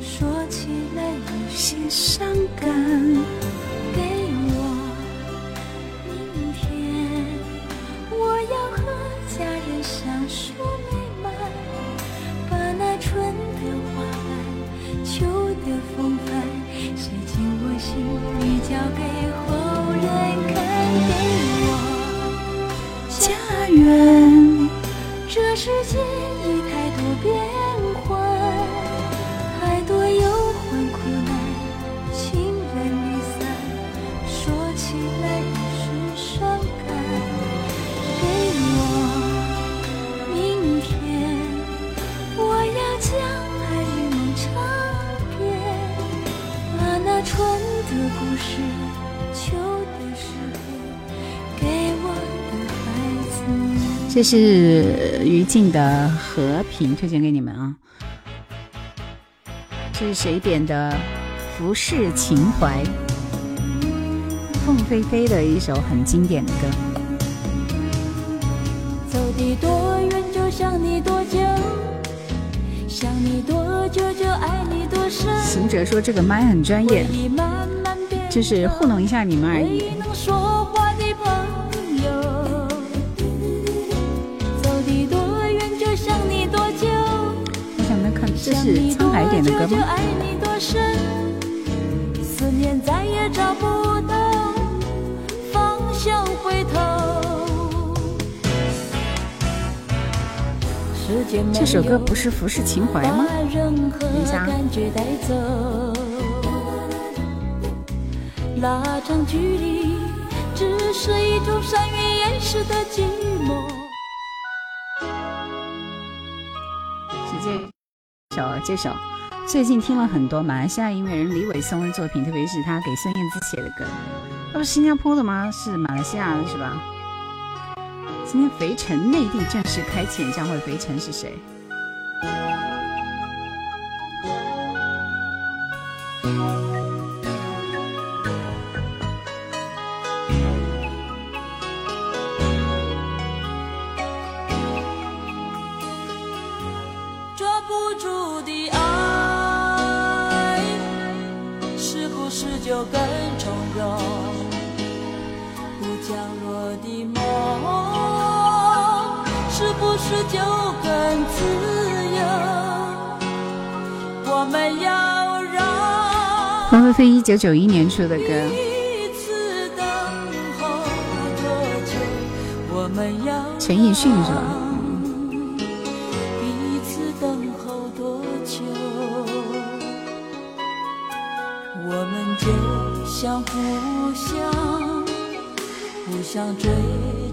说起来有些伤感。给我明天，我要和家人相受美满，把那春的花瓣、秋的风帆，写进我心里，交给后人看。愿。这世界已太多变幻，太多忧患苦难，情人离散，说起来已是伤感。给我明天，我要将爱与梦唱遍，把那春的故事、这是于静的《和平》，推荐给你们啊。这是谁点的？浮世情怀，凤飞飞的一首很经典的歌。走的多远就想你多久，想你多久就爱你多深。行者说这个麦很专业，就是糊弄一下你们而已。能说话的朋这想是你多沧海点的歌吗？久就爱你多深。思念再也找不到方向回头。时间没有这首歌不是《浮世情怀》吗？把任何等一下感觉带走，拉长距离只是一种善于掩饰的寂寞。这首。最近听了很多马来西亚音乐人李伟松的作品，特别是他给孙燕姿写的歌。他不是新加坡的吗？是马来西亚的是吧？今天肥城内地正式开启演唱会，肥城是谁？九九一年出的歌，陈奕迅是吧？彼此等候多久？我们就像互相、互相追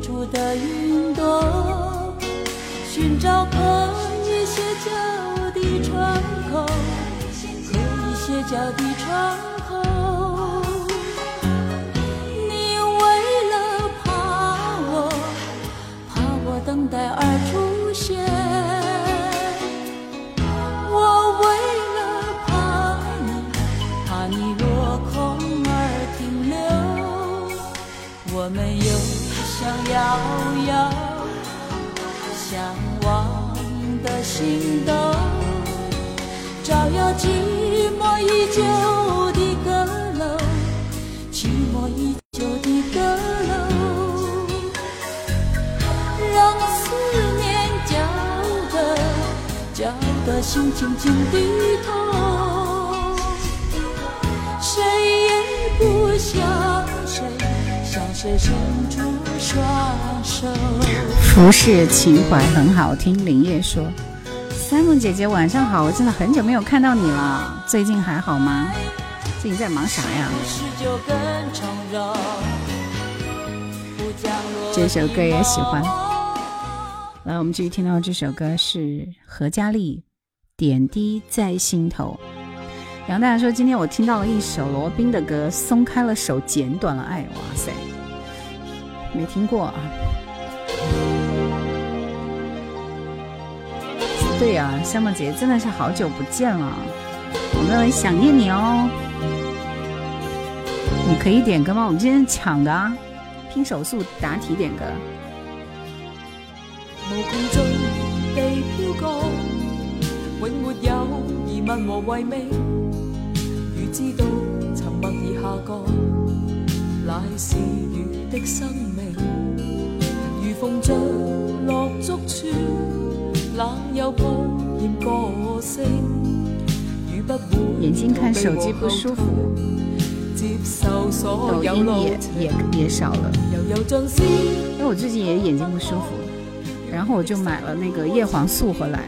逐的云朵，寻找可以歇脚的窗口，可以歇脚的窗我等待而出现。我为了怕你，怕你落空而停留。我们有想遥遥相望的心动，照耀寂寞依旧心轻轻低头，谁也不想谁，向谁伸出双手。浮世情怀很好听。林叶说：“Simon 姐姐晚上好，我真的很久没有看到你了，最近还好吗？最近在忙啥呀？”这首歌也喜欢来，我们继续听到这首歌是何嘉丽，《点滴在心头》。杨大说：“今天我听到了一首罗宾的歌，松开了手，剪短了爱。”哇塞，没听过啊。对呀、啊，香梦姐真的是好久不见了，我们很想念你哦。你可以点歌吗？我们今天抢的啊，拼手速答题点歌。永沒有疑問和遺味。如知道沉默而下降，乃是雨的生命。如逢着落足處，冷又破厭個性。如不會眼睛看手机不舒服。自抖音也也也少了。因为我最近也眼睛不舒服，然后我就买了那个叶黄素回来，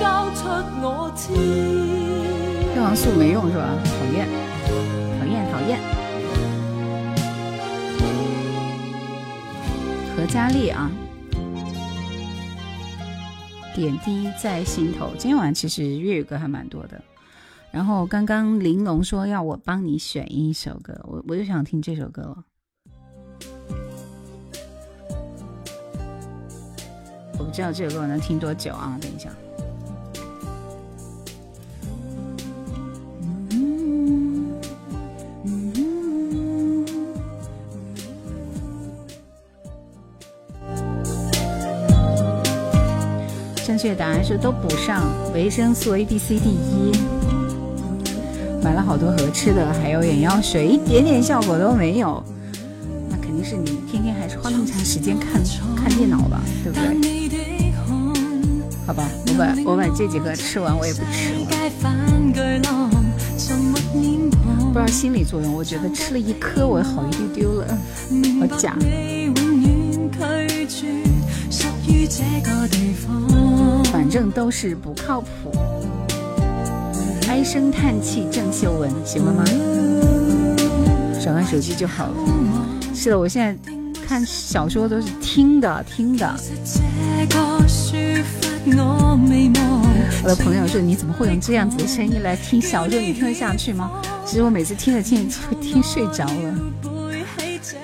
交出我知。天王素没用是吧？讨厌，讨厌，讨厌。何佳丽啊，点滴在心头。今天晚上其实粤语歌还蛮多的。然后刚刚玲珑说要我帮你选一首歌，我我就想听这首歌了。我不知道这首歌能听多久啊？等一下。确答案是都补上维生素 A、B、C、D、E。买了好多盒吃的，还有眼药水，一点点效果都没有。那肯定是你天天还是花那么长时间看看电脑吧，对不对？好吧，我把我把这几个吃完，我也不吃了。不知道心理作用，我觉得吃了一颗我好一丢丢了，好假。反正都是不靠谱。唉声叹气，郑秀文喜欢吗？少看手机就好了。是的，我现在看小说都是听的，听的。我的朋友说：“你怎么会用这样子的声音来听小说？你听得下去吗？”其实我每次听着听着就听睡着了。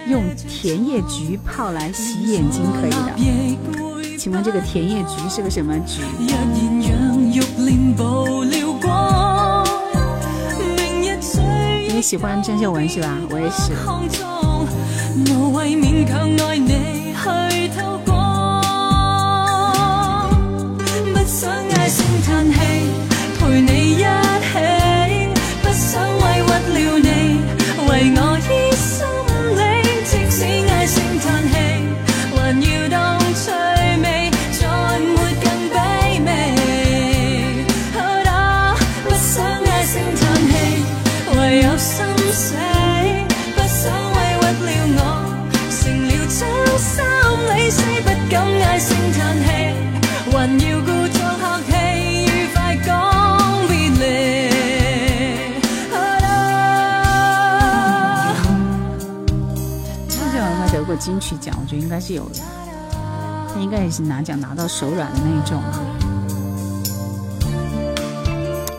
用甜叶菊泡来洗眼睛可以的。请问这个甜叶菊是个什么菊？你喜欢郑秀文是吧？我也是。唉声叹气，陪你一起，不想金曲奖，我觉得应该是有的，他应该也是拿奖拿到手软的那一种。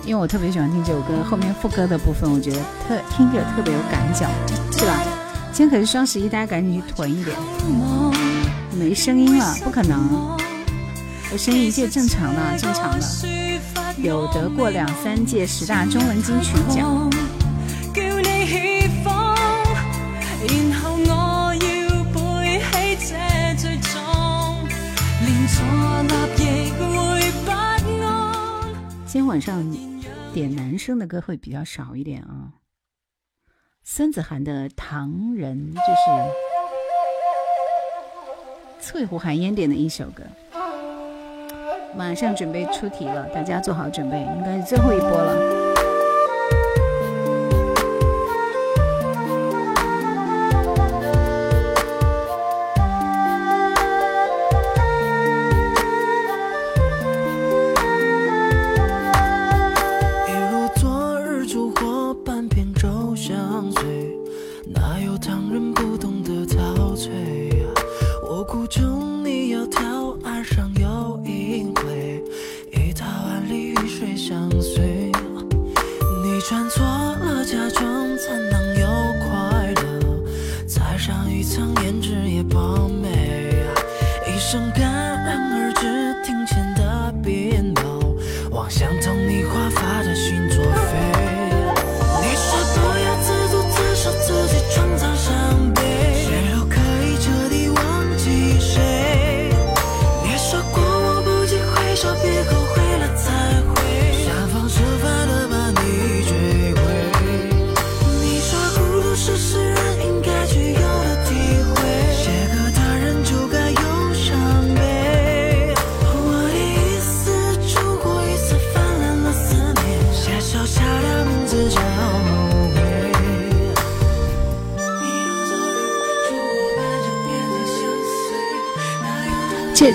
因为我特别喜欢听这首歌，后面副歌的部分，我觉得特听着特别有感脚，是吧？今天可是双十一，大家赶紧去囤一点。没声音了，不可能，我声音一切正常的，正常的，有得过两三届十大中文金曲奖。今天晚上点男生的歌会比较少一点啊。孙子涵的《唐人》就是翠湖寒烟点的一首歌。马上准备出题了，大家做好准备，应该是最后一波了。你窈窕岸上有银晦一到万里与水相随你穿错了嫁妆怎能有快乐？再上一层胭脂也不美一生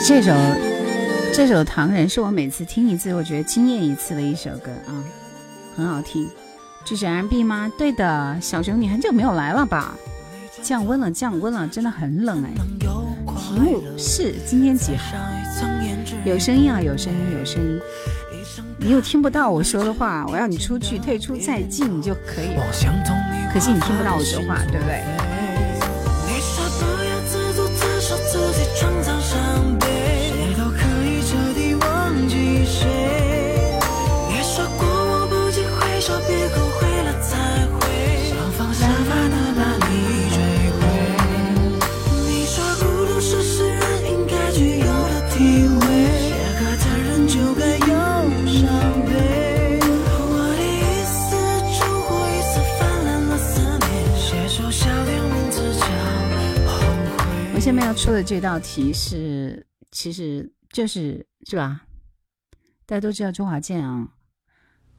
这这首这首《唐人》是我每次听一次，我觉得惊艳一次的一首歌啊，很好听。这是 R&B 吗？对的，小熊，你很久没有来了吧？降温了，降温了，真的很冷哎。题目是今天几号？有声音啊，有声音，有声音。你又听不到我说的话，我要你出去，退出再进就可以了。可惜你听不到我说话，对不对？你说不要出的这道题是，其实就是是吧？大家都知道周华健啊，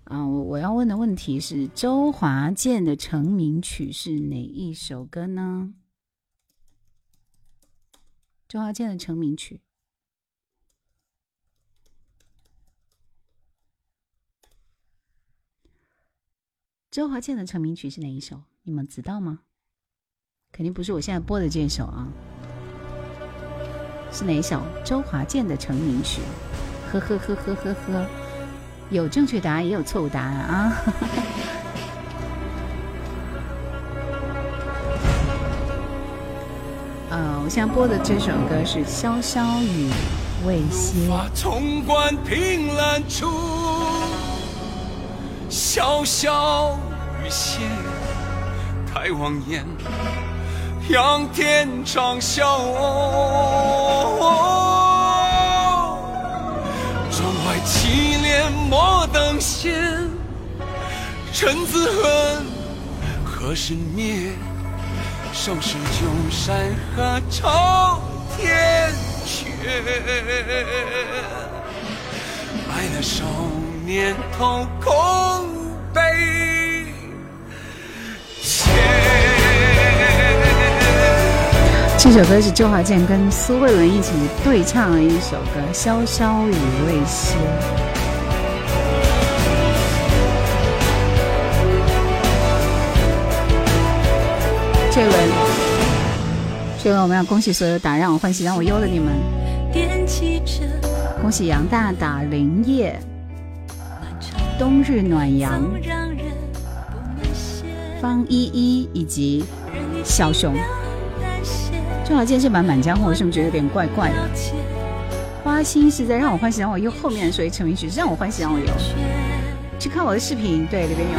啊，我我要问的问题是，周华健的成名曲是哪一首歌呢？周华健的成名曲，周华健的成名曲是哪一首？你们知道吗？肯定不是我现在播的这首啊。是哪首？周华健的成名曲。呵呵呵呵呵呵，有正确答案，也有错误答案啊。呃，我现在播的这首歌是《潇潇雨未歇》。潼关凭栏处，潇潇雨歇，太望眼。仰天长啸，窗外凄莲莫等闲，尘自恨，何时灭？收拾旧山河朝天阙，爱的少年头空悲这首歌是周华健跟苏慧伦一起对唱的一首歌，《潇潇雨未歇》。这轮，这轮我们要恭喜所有打让我欢喜让我忧的你们，恭喜杨大大、林叶、冬日暖阳、方依依以及小熊。周华健这版《满江红》，是不是觉得有点怪怪的？花心是在让我欢喜让我忧后面，所以成名曲是让我欢喜让我忧。去看我的视频，对，里边有。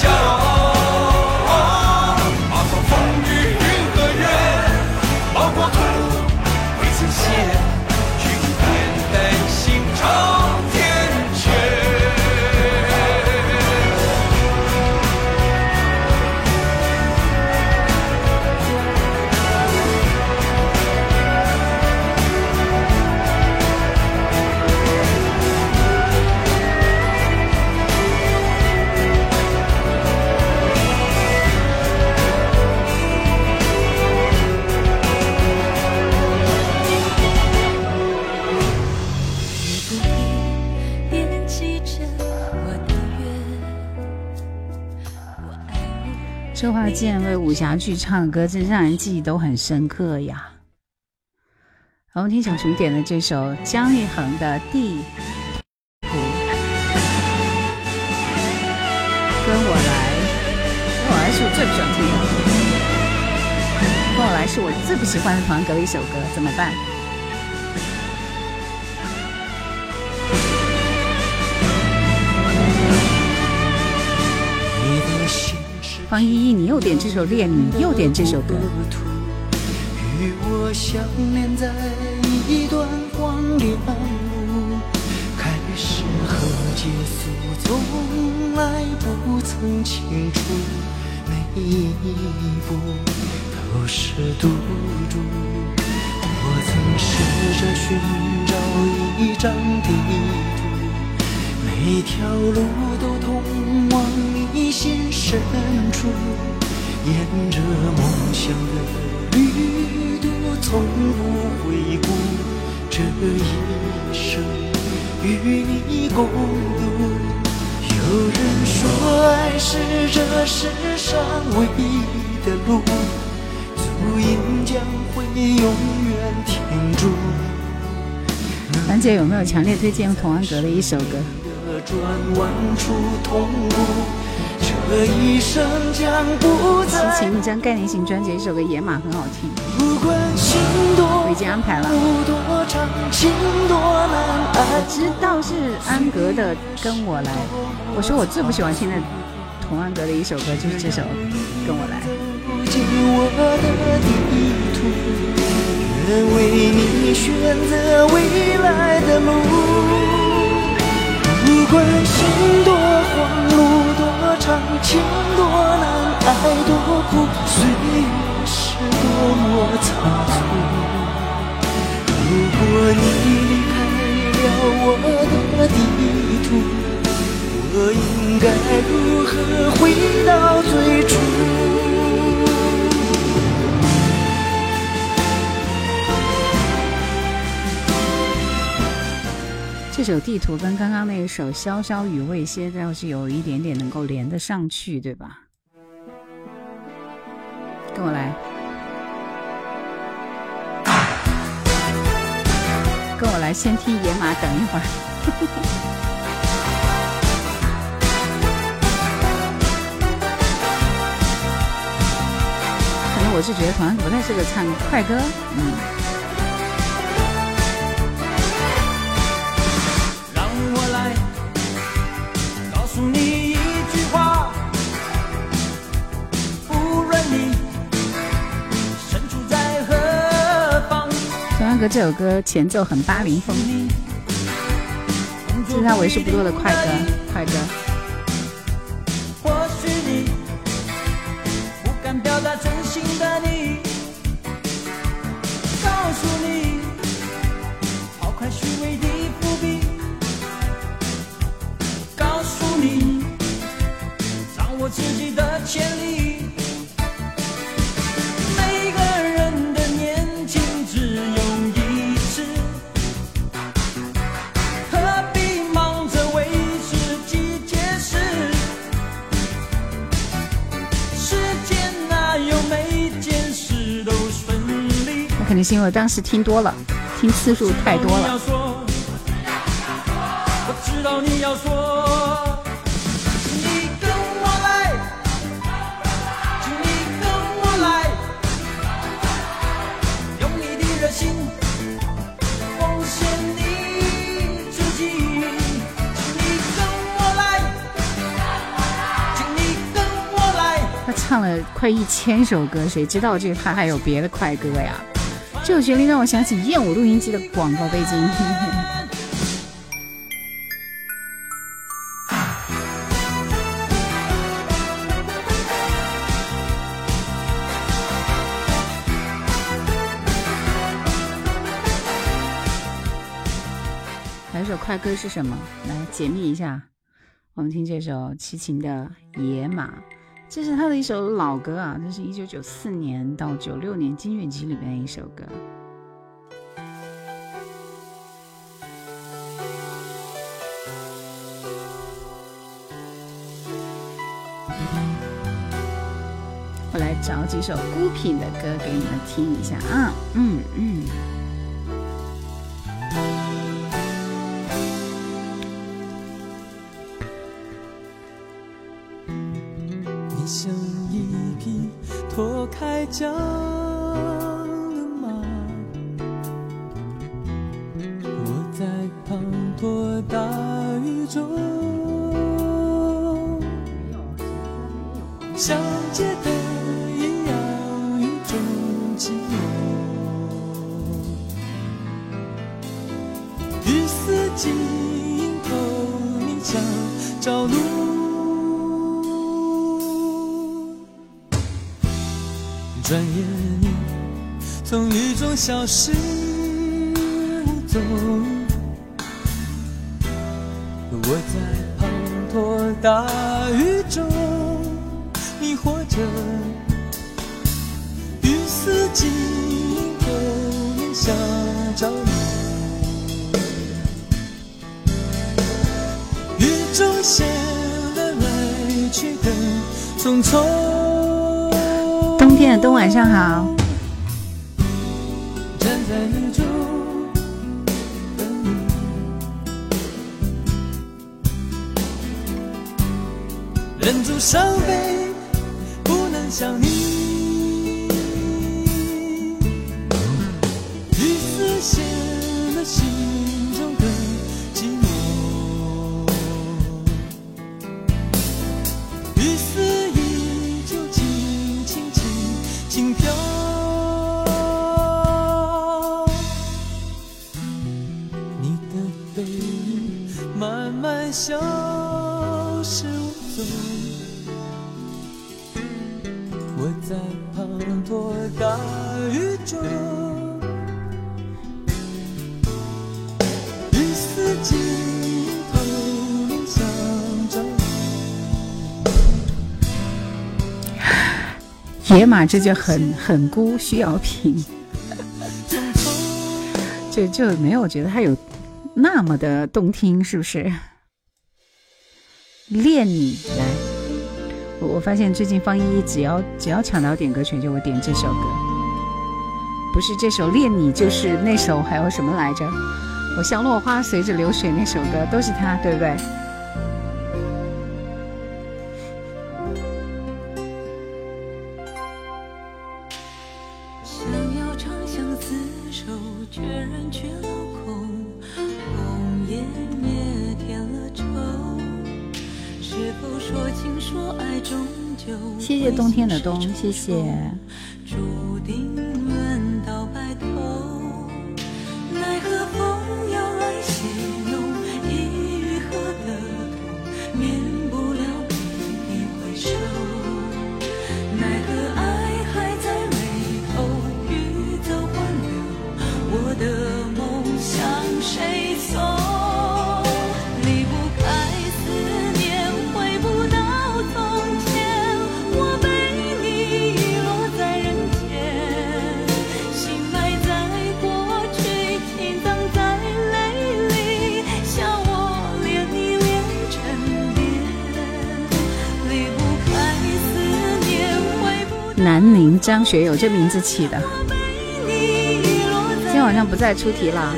周华健为武侠剧唱歌，真让人记忆都很深刻呀。我们听小熊点的这首姜育恒的《地图》，跟我来，跟我来是我最不喜欢听的，跟我来是我最不喜欢的团歌的一首歌，怎么办？方依依，你又点这首《恋》，你又点这首歌。与我相恋在一段荒凉路，开始和结束从来不。不曾清楚，每一步都是赌注。我曾试着寻找一张地图，每条路都通往你心深处，沿着梦想的旅途，从不回顾这一生与你共度。有人说，爱是这世上唯一的路，足印将会永远停住。兰姐有没有强烈推荐童安格的一首歌？转弯这一生将不再。齐秦一张概念型专辑，一首歌《野马》很好听。不管心多我已经安排了。多长，情多难我知道是安格的《跟我来》。我说我最不喜欢听的童安格的一首歌就是这首《跟我来》。不进我的地图，愿为你选择未来的路。不管心多慌，路多长，情多难，爱多苦，岁月是多么仓促。如果你离开了我的地图，我应该如何回到最初？这首地图跟刚刚那一首潇潇雨未歇倒是有一点点能够连得上去，对吧？跟我来，跟我来，先踢野马，等一会儿。可能我是觉得童安格不太适合唱快歌，嗯。哥这首歌前奏很八零风，这是他为数不多的快歌，快歌。肯定是因为当时听多了，听次数太多了。他唱了快一千首歌，谁知道这他还有别的快歌呀？这首旋律让我想起燕舞录音机的广告背景。还有首快歌是什么？来解密一下。我们听这首齐秦的《野马》。这是他的一首老歌啊，这是一九九四年到九六年金乐集里面的一首歌。我来找几首孤品的歌给你们听一下啊，嗯嗯。家。消失无踪，我在滂沱大雨中迷惑着，雨丝晶莹透明像朝露，雨中显得来去的匆匆。冬天的冬，晚上好。野马这就很很孤，需要品。就就没有觉得它有那么的动听，是不是？恋你来，我我发现最近方依依只要只要抢到点歌权，就会点这首歌，不是这首《恋你》，就是那首还有什么来着？我像落花随着流水那首歌，都是他，对不对？谢谢。张学友这名字起的，今天晚上不再出题了。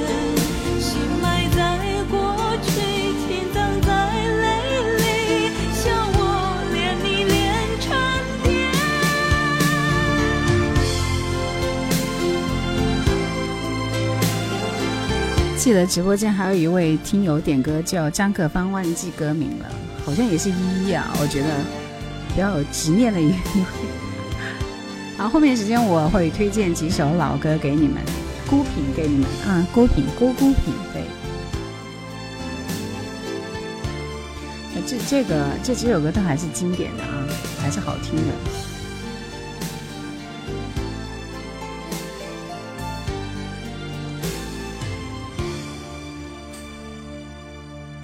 记得直播间还有一位听友点歌叫张克芳，忘记歌名了，好像也是依依啊，我觉得比较有执念的一位。好，后面时间我会推荐几首老歌给你们，孤品给你们啊，孤品，孤孤品，对。这这个这几首歌都还是经典的啊，还是好听的。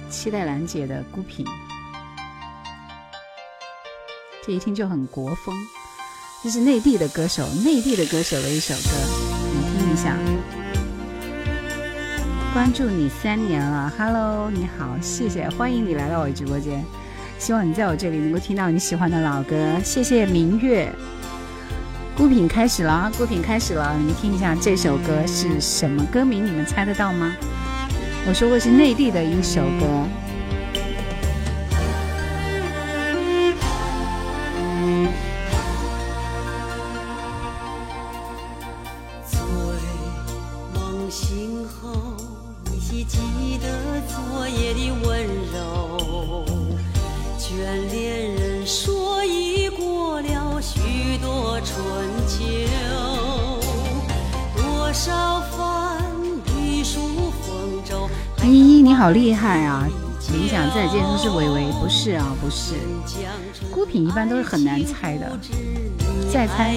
期待兰姐的孤品，这一听就很国风。这是内地的歌手，内地的歌手的一首歌，你听一下。关注你三年了，Hello，你好，谢谢，欢迎你来到我直播间。希望你在我这里能够听到你喜欢的老歌，谢谢明月。孤品开始了啊，孤品开始了，你们听一下这首歌是什么歌名？你们猜得到吗？我说过是内地的一首歌。害啊！理想再见都是维维，不是啊，不是。孤品一般都是很难猜的，再猜。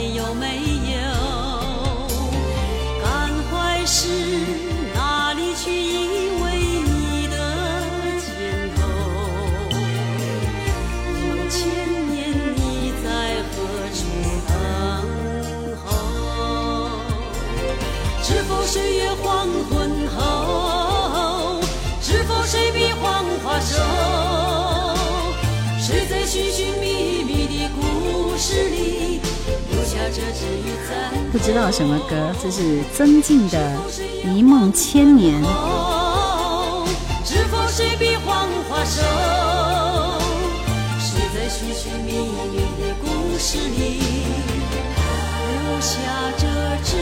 岁月黄不知道什么歌，这是曾静的《一梦千年》。知否谁比黄花瘦？谁在寻寻觅觅的故事里留下这只？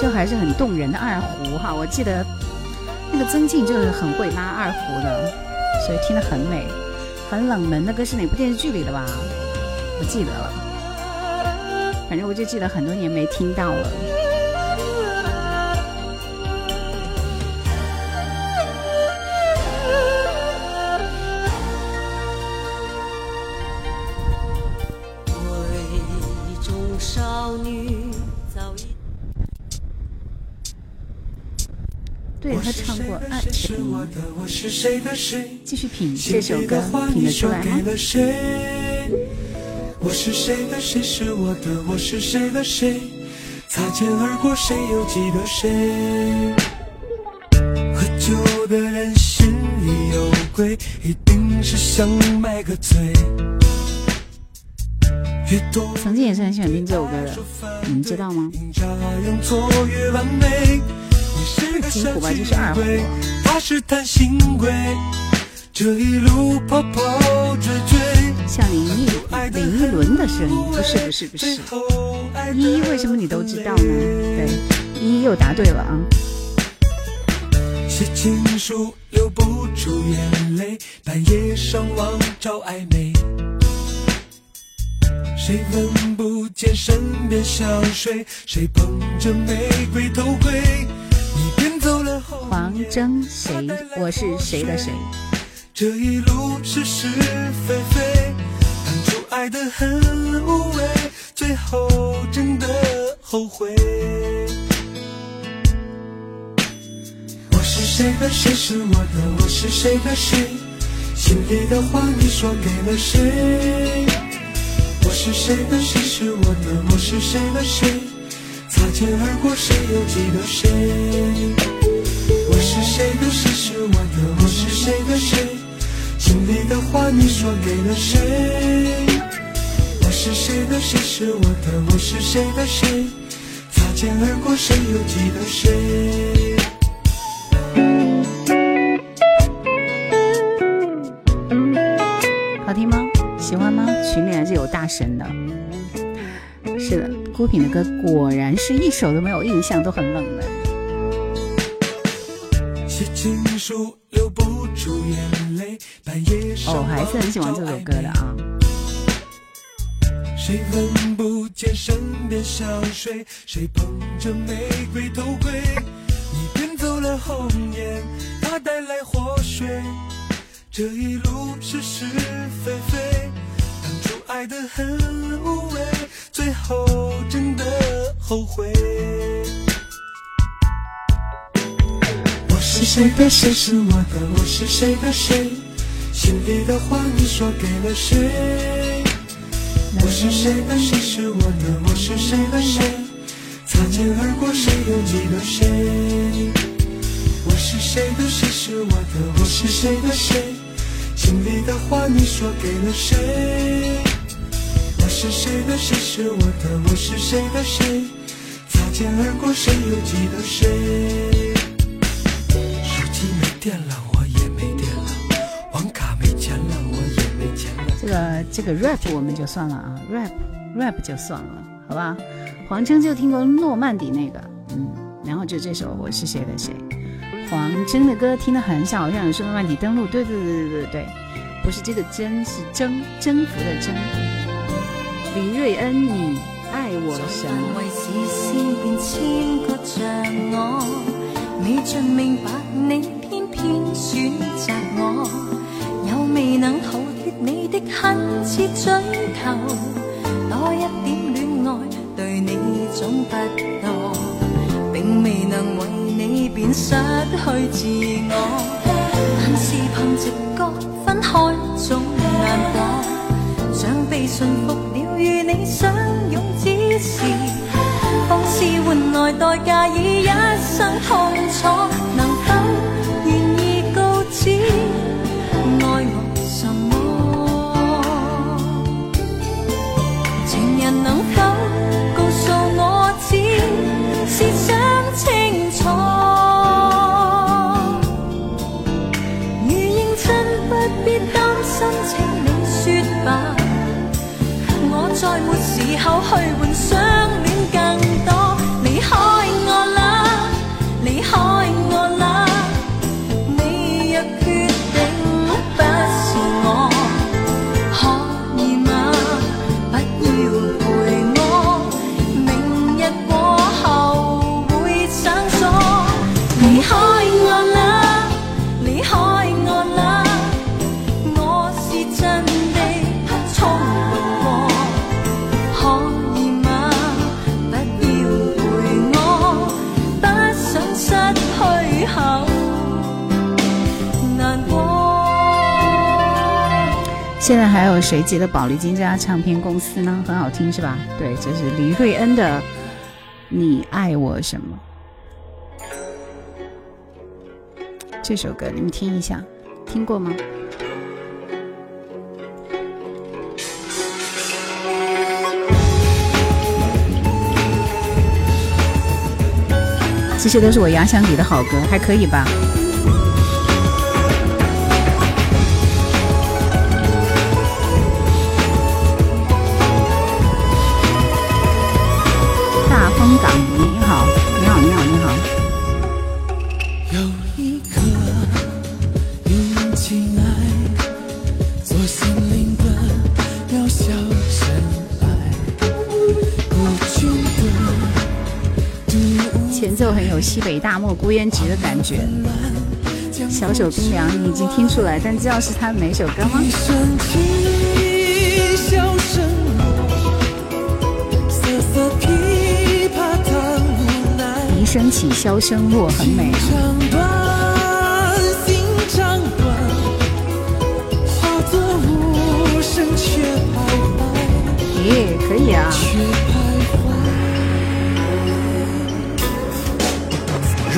就还是很动人的二胡哈，我记得个曾静就是很会拉二胡的，所以听得很美。很冷门的歌是哪部电视剧里的吧？不记得了，反正我就记得很多年没听到了。继续品这首歌，品得出来吗？我是谁的谁是我的我是谁的谁？擦肩而过谁又记得谁？喝酒的人心里有鬼，一定是想买个醉。曾经也是很喜欢听这首歌的，你们知道吗？不是金虎吧，就是二胡。像林忆林忆轮的声音，不是不是不是。依依，为什么你都知道呢？对，依依又答对了啊。写情书流不出眼泪，半夜上网找暧昧。谁闻不见身边香水？谁捧着玫瑰偷窥？黄征，谁？我是谁的谁？这一路是是非非，当初爱的很无畏，最后真的后悔。我是谁的谁是我的我是谁的谁？心里的话你说给了谁？我是谁的谁是我的我是谁的谁？擦肩而过谁又记得谁？我是谁的谁是我的我是谁的谁？心里的话你说给了谁？我是谁的谁是我的我是谁的谁？擦肩而过谁又记得谁？好听吗？喜欢吗？群里还是有大神的。是的，孤品的歌果然是一首都没有印象，都很冷门。哦，还是很喜欢这首歌的啊。谁闻不见身边香水？谁捧着玫瑰头盔？你骗走了红颜，他带来祸水。这一路是是非非，当初爱的很无畏，最后真的后悔。我是谁的谁是我的我是谁的谁？心里的话你说给了谁？我是谁的谁是我的我是谁的谁？擦肩而过谁又记得谁？我是谁的谁是我的我是谁的谁？心里的话你说给了谁？是谁的谁是我的我是谁的谁？擦肩而过谁又记得谁？手机没电了，我也没电了，网卡没钱了，我也没钱了。这个这个 rap 我们就算了啊，rap rap 就算了，好吧？黄征就听过诺曼底那个，嗯，然后就这首我是谁的谁。黄征的歌听得很少，好像有说诺曼底登陆，对对对对对对，不是这个征是征征服的征。李瑞恩，你爱我什么？为视线便牵割着我，未尽明白你偏偏选择我，又未能逃脱你的恳切追求，多一点恋爱对你总不多，并未能为你便失去自我，但是凭直觉分开总难过，想被驯服与你相拥之时，方是换来代价已一生痛楚，再没时候去换现在还有谁记得宝丽金这家唱片公司呢？很好听是吧？对，这是黎瑞恩的《你爱我什么》这首歌，你们听一下，听过吗？这些都是我压箱底的好歌，还可以吧？大漠孤烟直的感觉。小手冰凉，你已经听出来，但知道是他哪首歌吗。笛声起，箫声落，很美咦，可以啊。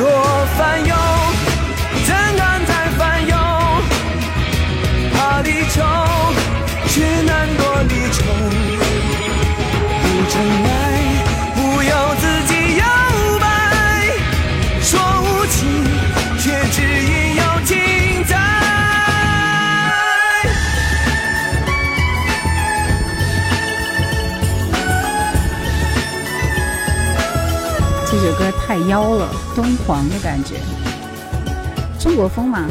多烦忧，太妖了，敦煌的感觉，中国风嘛。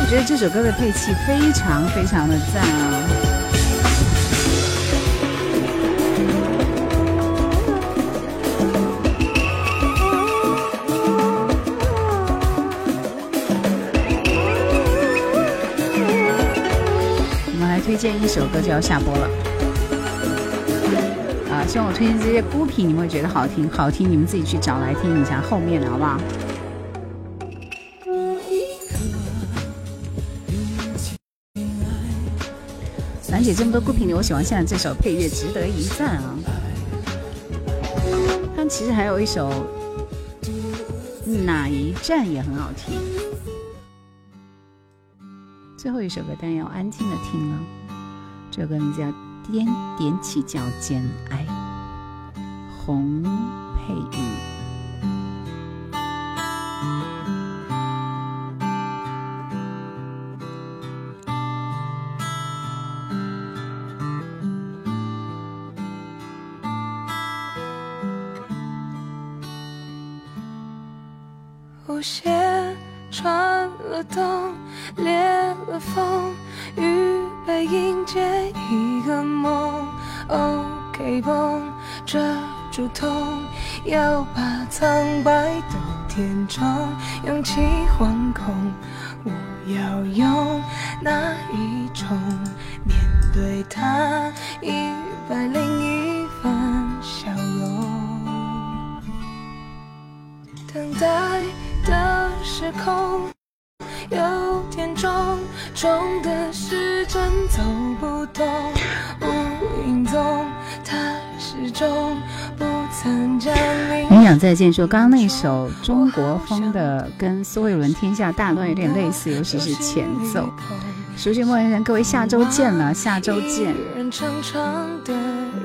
我觉得这首歌的配器非常非常的赞啊。我们还推荐一首歌就要下播了。像，我推荐这些孤品，你们会觉得好听，好听你们自己去找来听一下后面的好不好？兰姐这么多孤品里，我喜欢现在这首配乐，值得一赞啊！但其实还有一首哪一站也很好听。最后一首歌，当然要安静的听了。这首歌名字叫《踮踮起脚尖爱》，红配玉。无限再见说，刚刚那首中国风的跟苏慧伦《天下大乱》有点类似，尤其是前奏。熟悉莫言人，各位下周见了，下周见。人长长的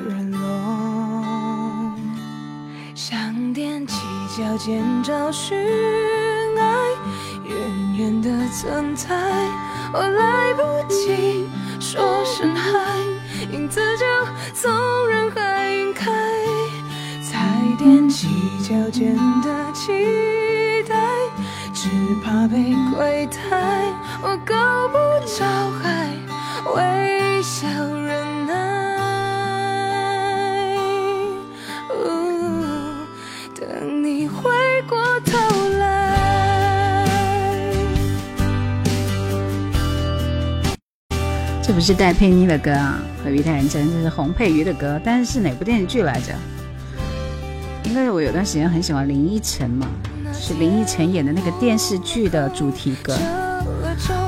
人龙，想踮起脚尖找寻爱，远远的存在，我来不及说声嗨，影子就从人海晕开，踮起脚尖的期待，只怕被亏待，我够不着海，微笑忍耐。呜等你回过头来。这不是戴佩妮的歌啊，何必太认真？这是洪佩瑜的歌，但是是哪部电视剧来着？应该是我有段时间很喜欢林依晨嘛，是林依晨演的那个电视剧的主题歌，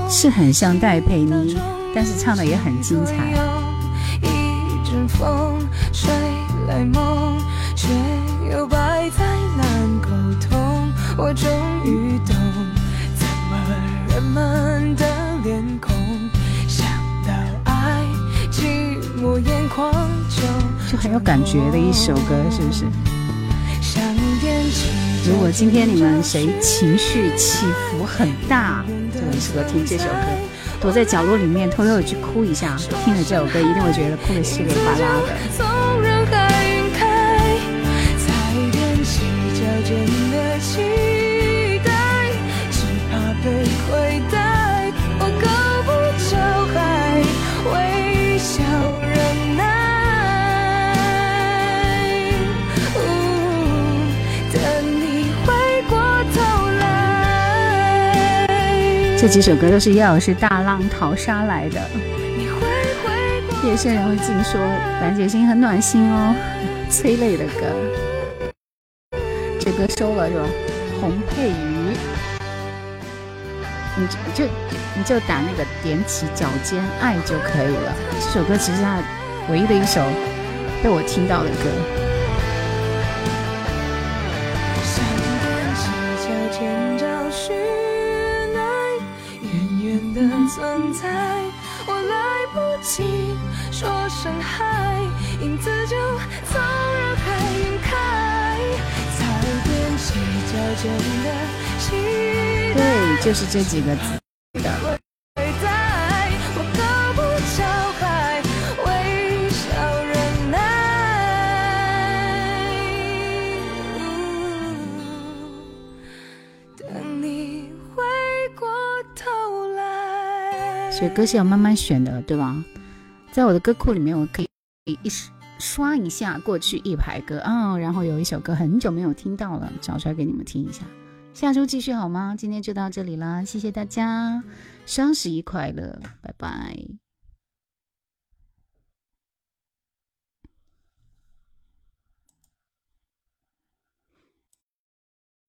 是很像戴佩妮，但是唱的也很精彩。一阵风吹来梦，却又百载难沟通。我终于懂，怎么人们的脸孔，想到爱，寂寞眼眶就就很有感觉的一首歌，是不是？如果今天你们谁情绪起伏很大，就很适合听这首歌。躲在角落里面偷偷的去哭一下，听了这首歌一定会觉得哭的稀里哗啦的。这几首歌都是叶老师大浪淘沙来的。夜深人会静说，樊姐心很暖心哦，催泪的歌。这歌收了是吧？红配鱼，你就你就打那个踮起脚尖爱就可以了。这首歌其实是他唯一的一首被我听到的歌。就是这几个字的。对待，我够不着海，微笑忍耐。等你回过头来。所以歌是要慢慢选的，对吧？在我的歌库里面，我可以一刷一下过去一排歌啊、然后有一首歌很久没有听到了，找出来给你们听一下。下周继续好吗？今天就到这里啦，谢谢大家，双十一快乐，拜拜。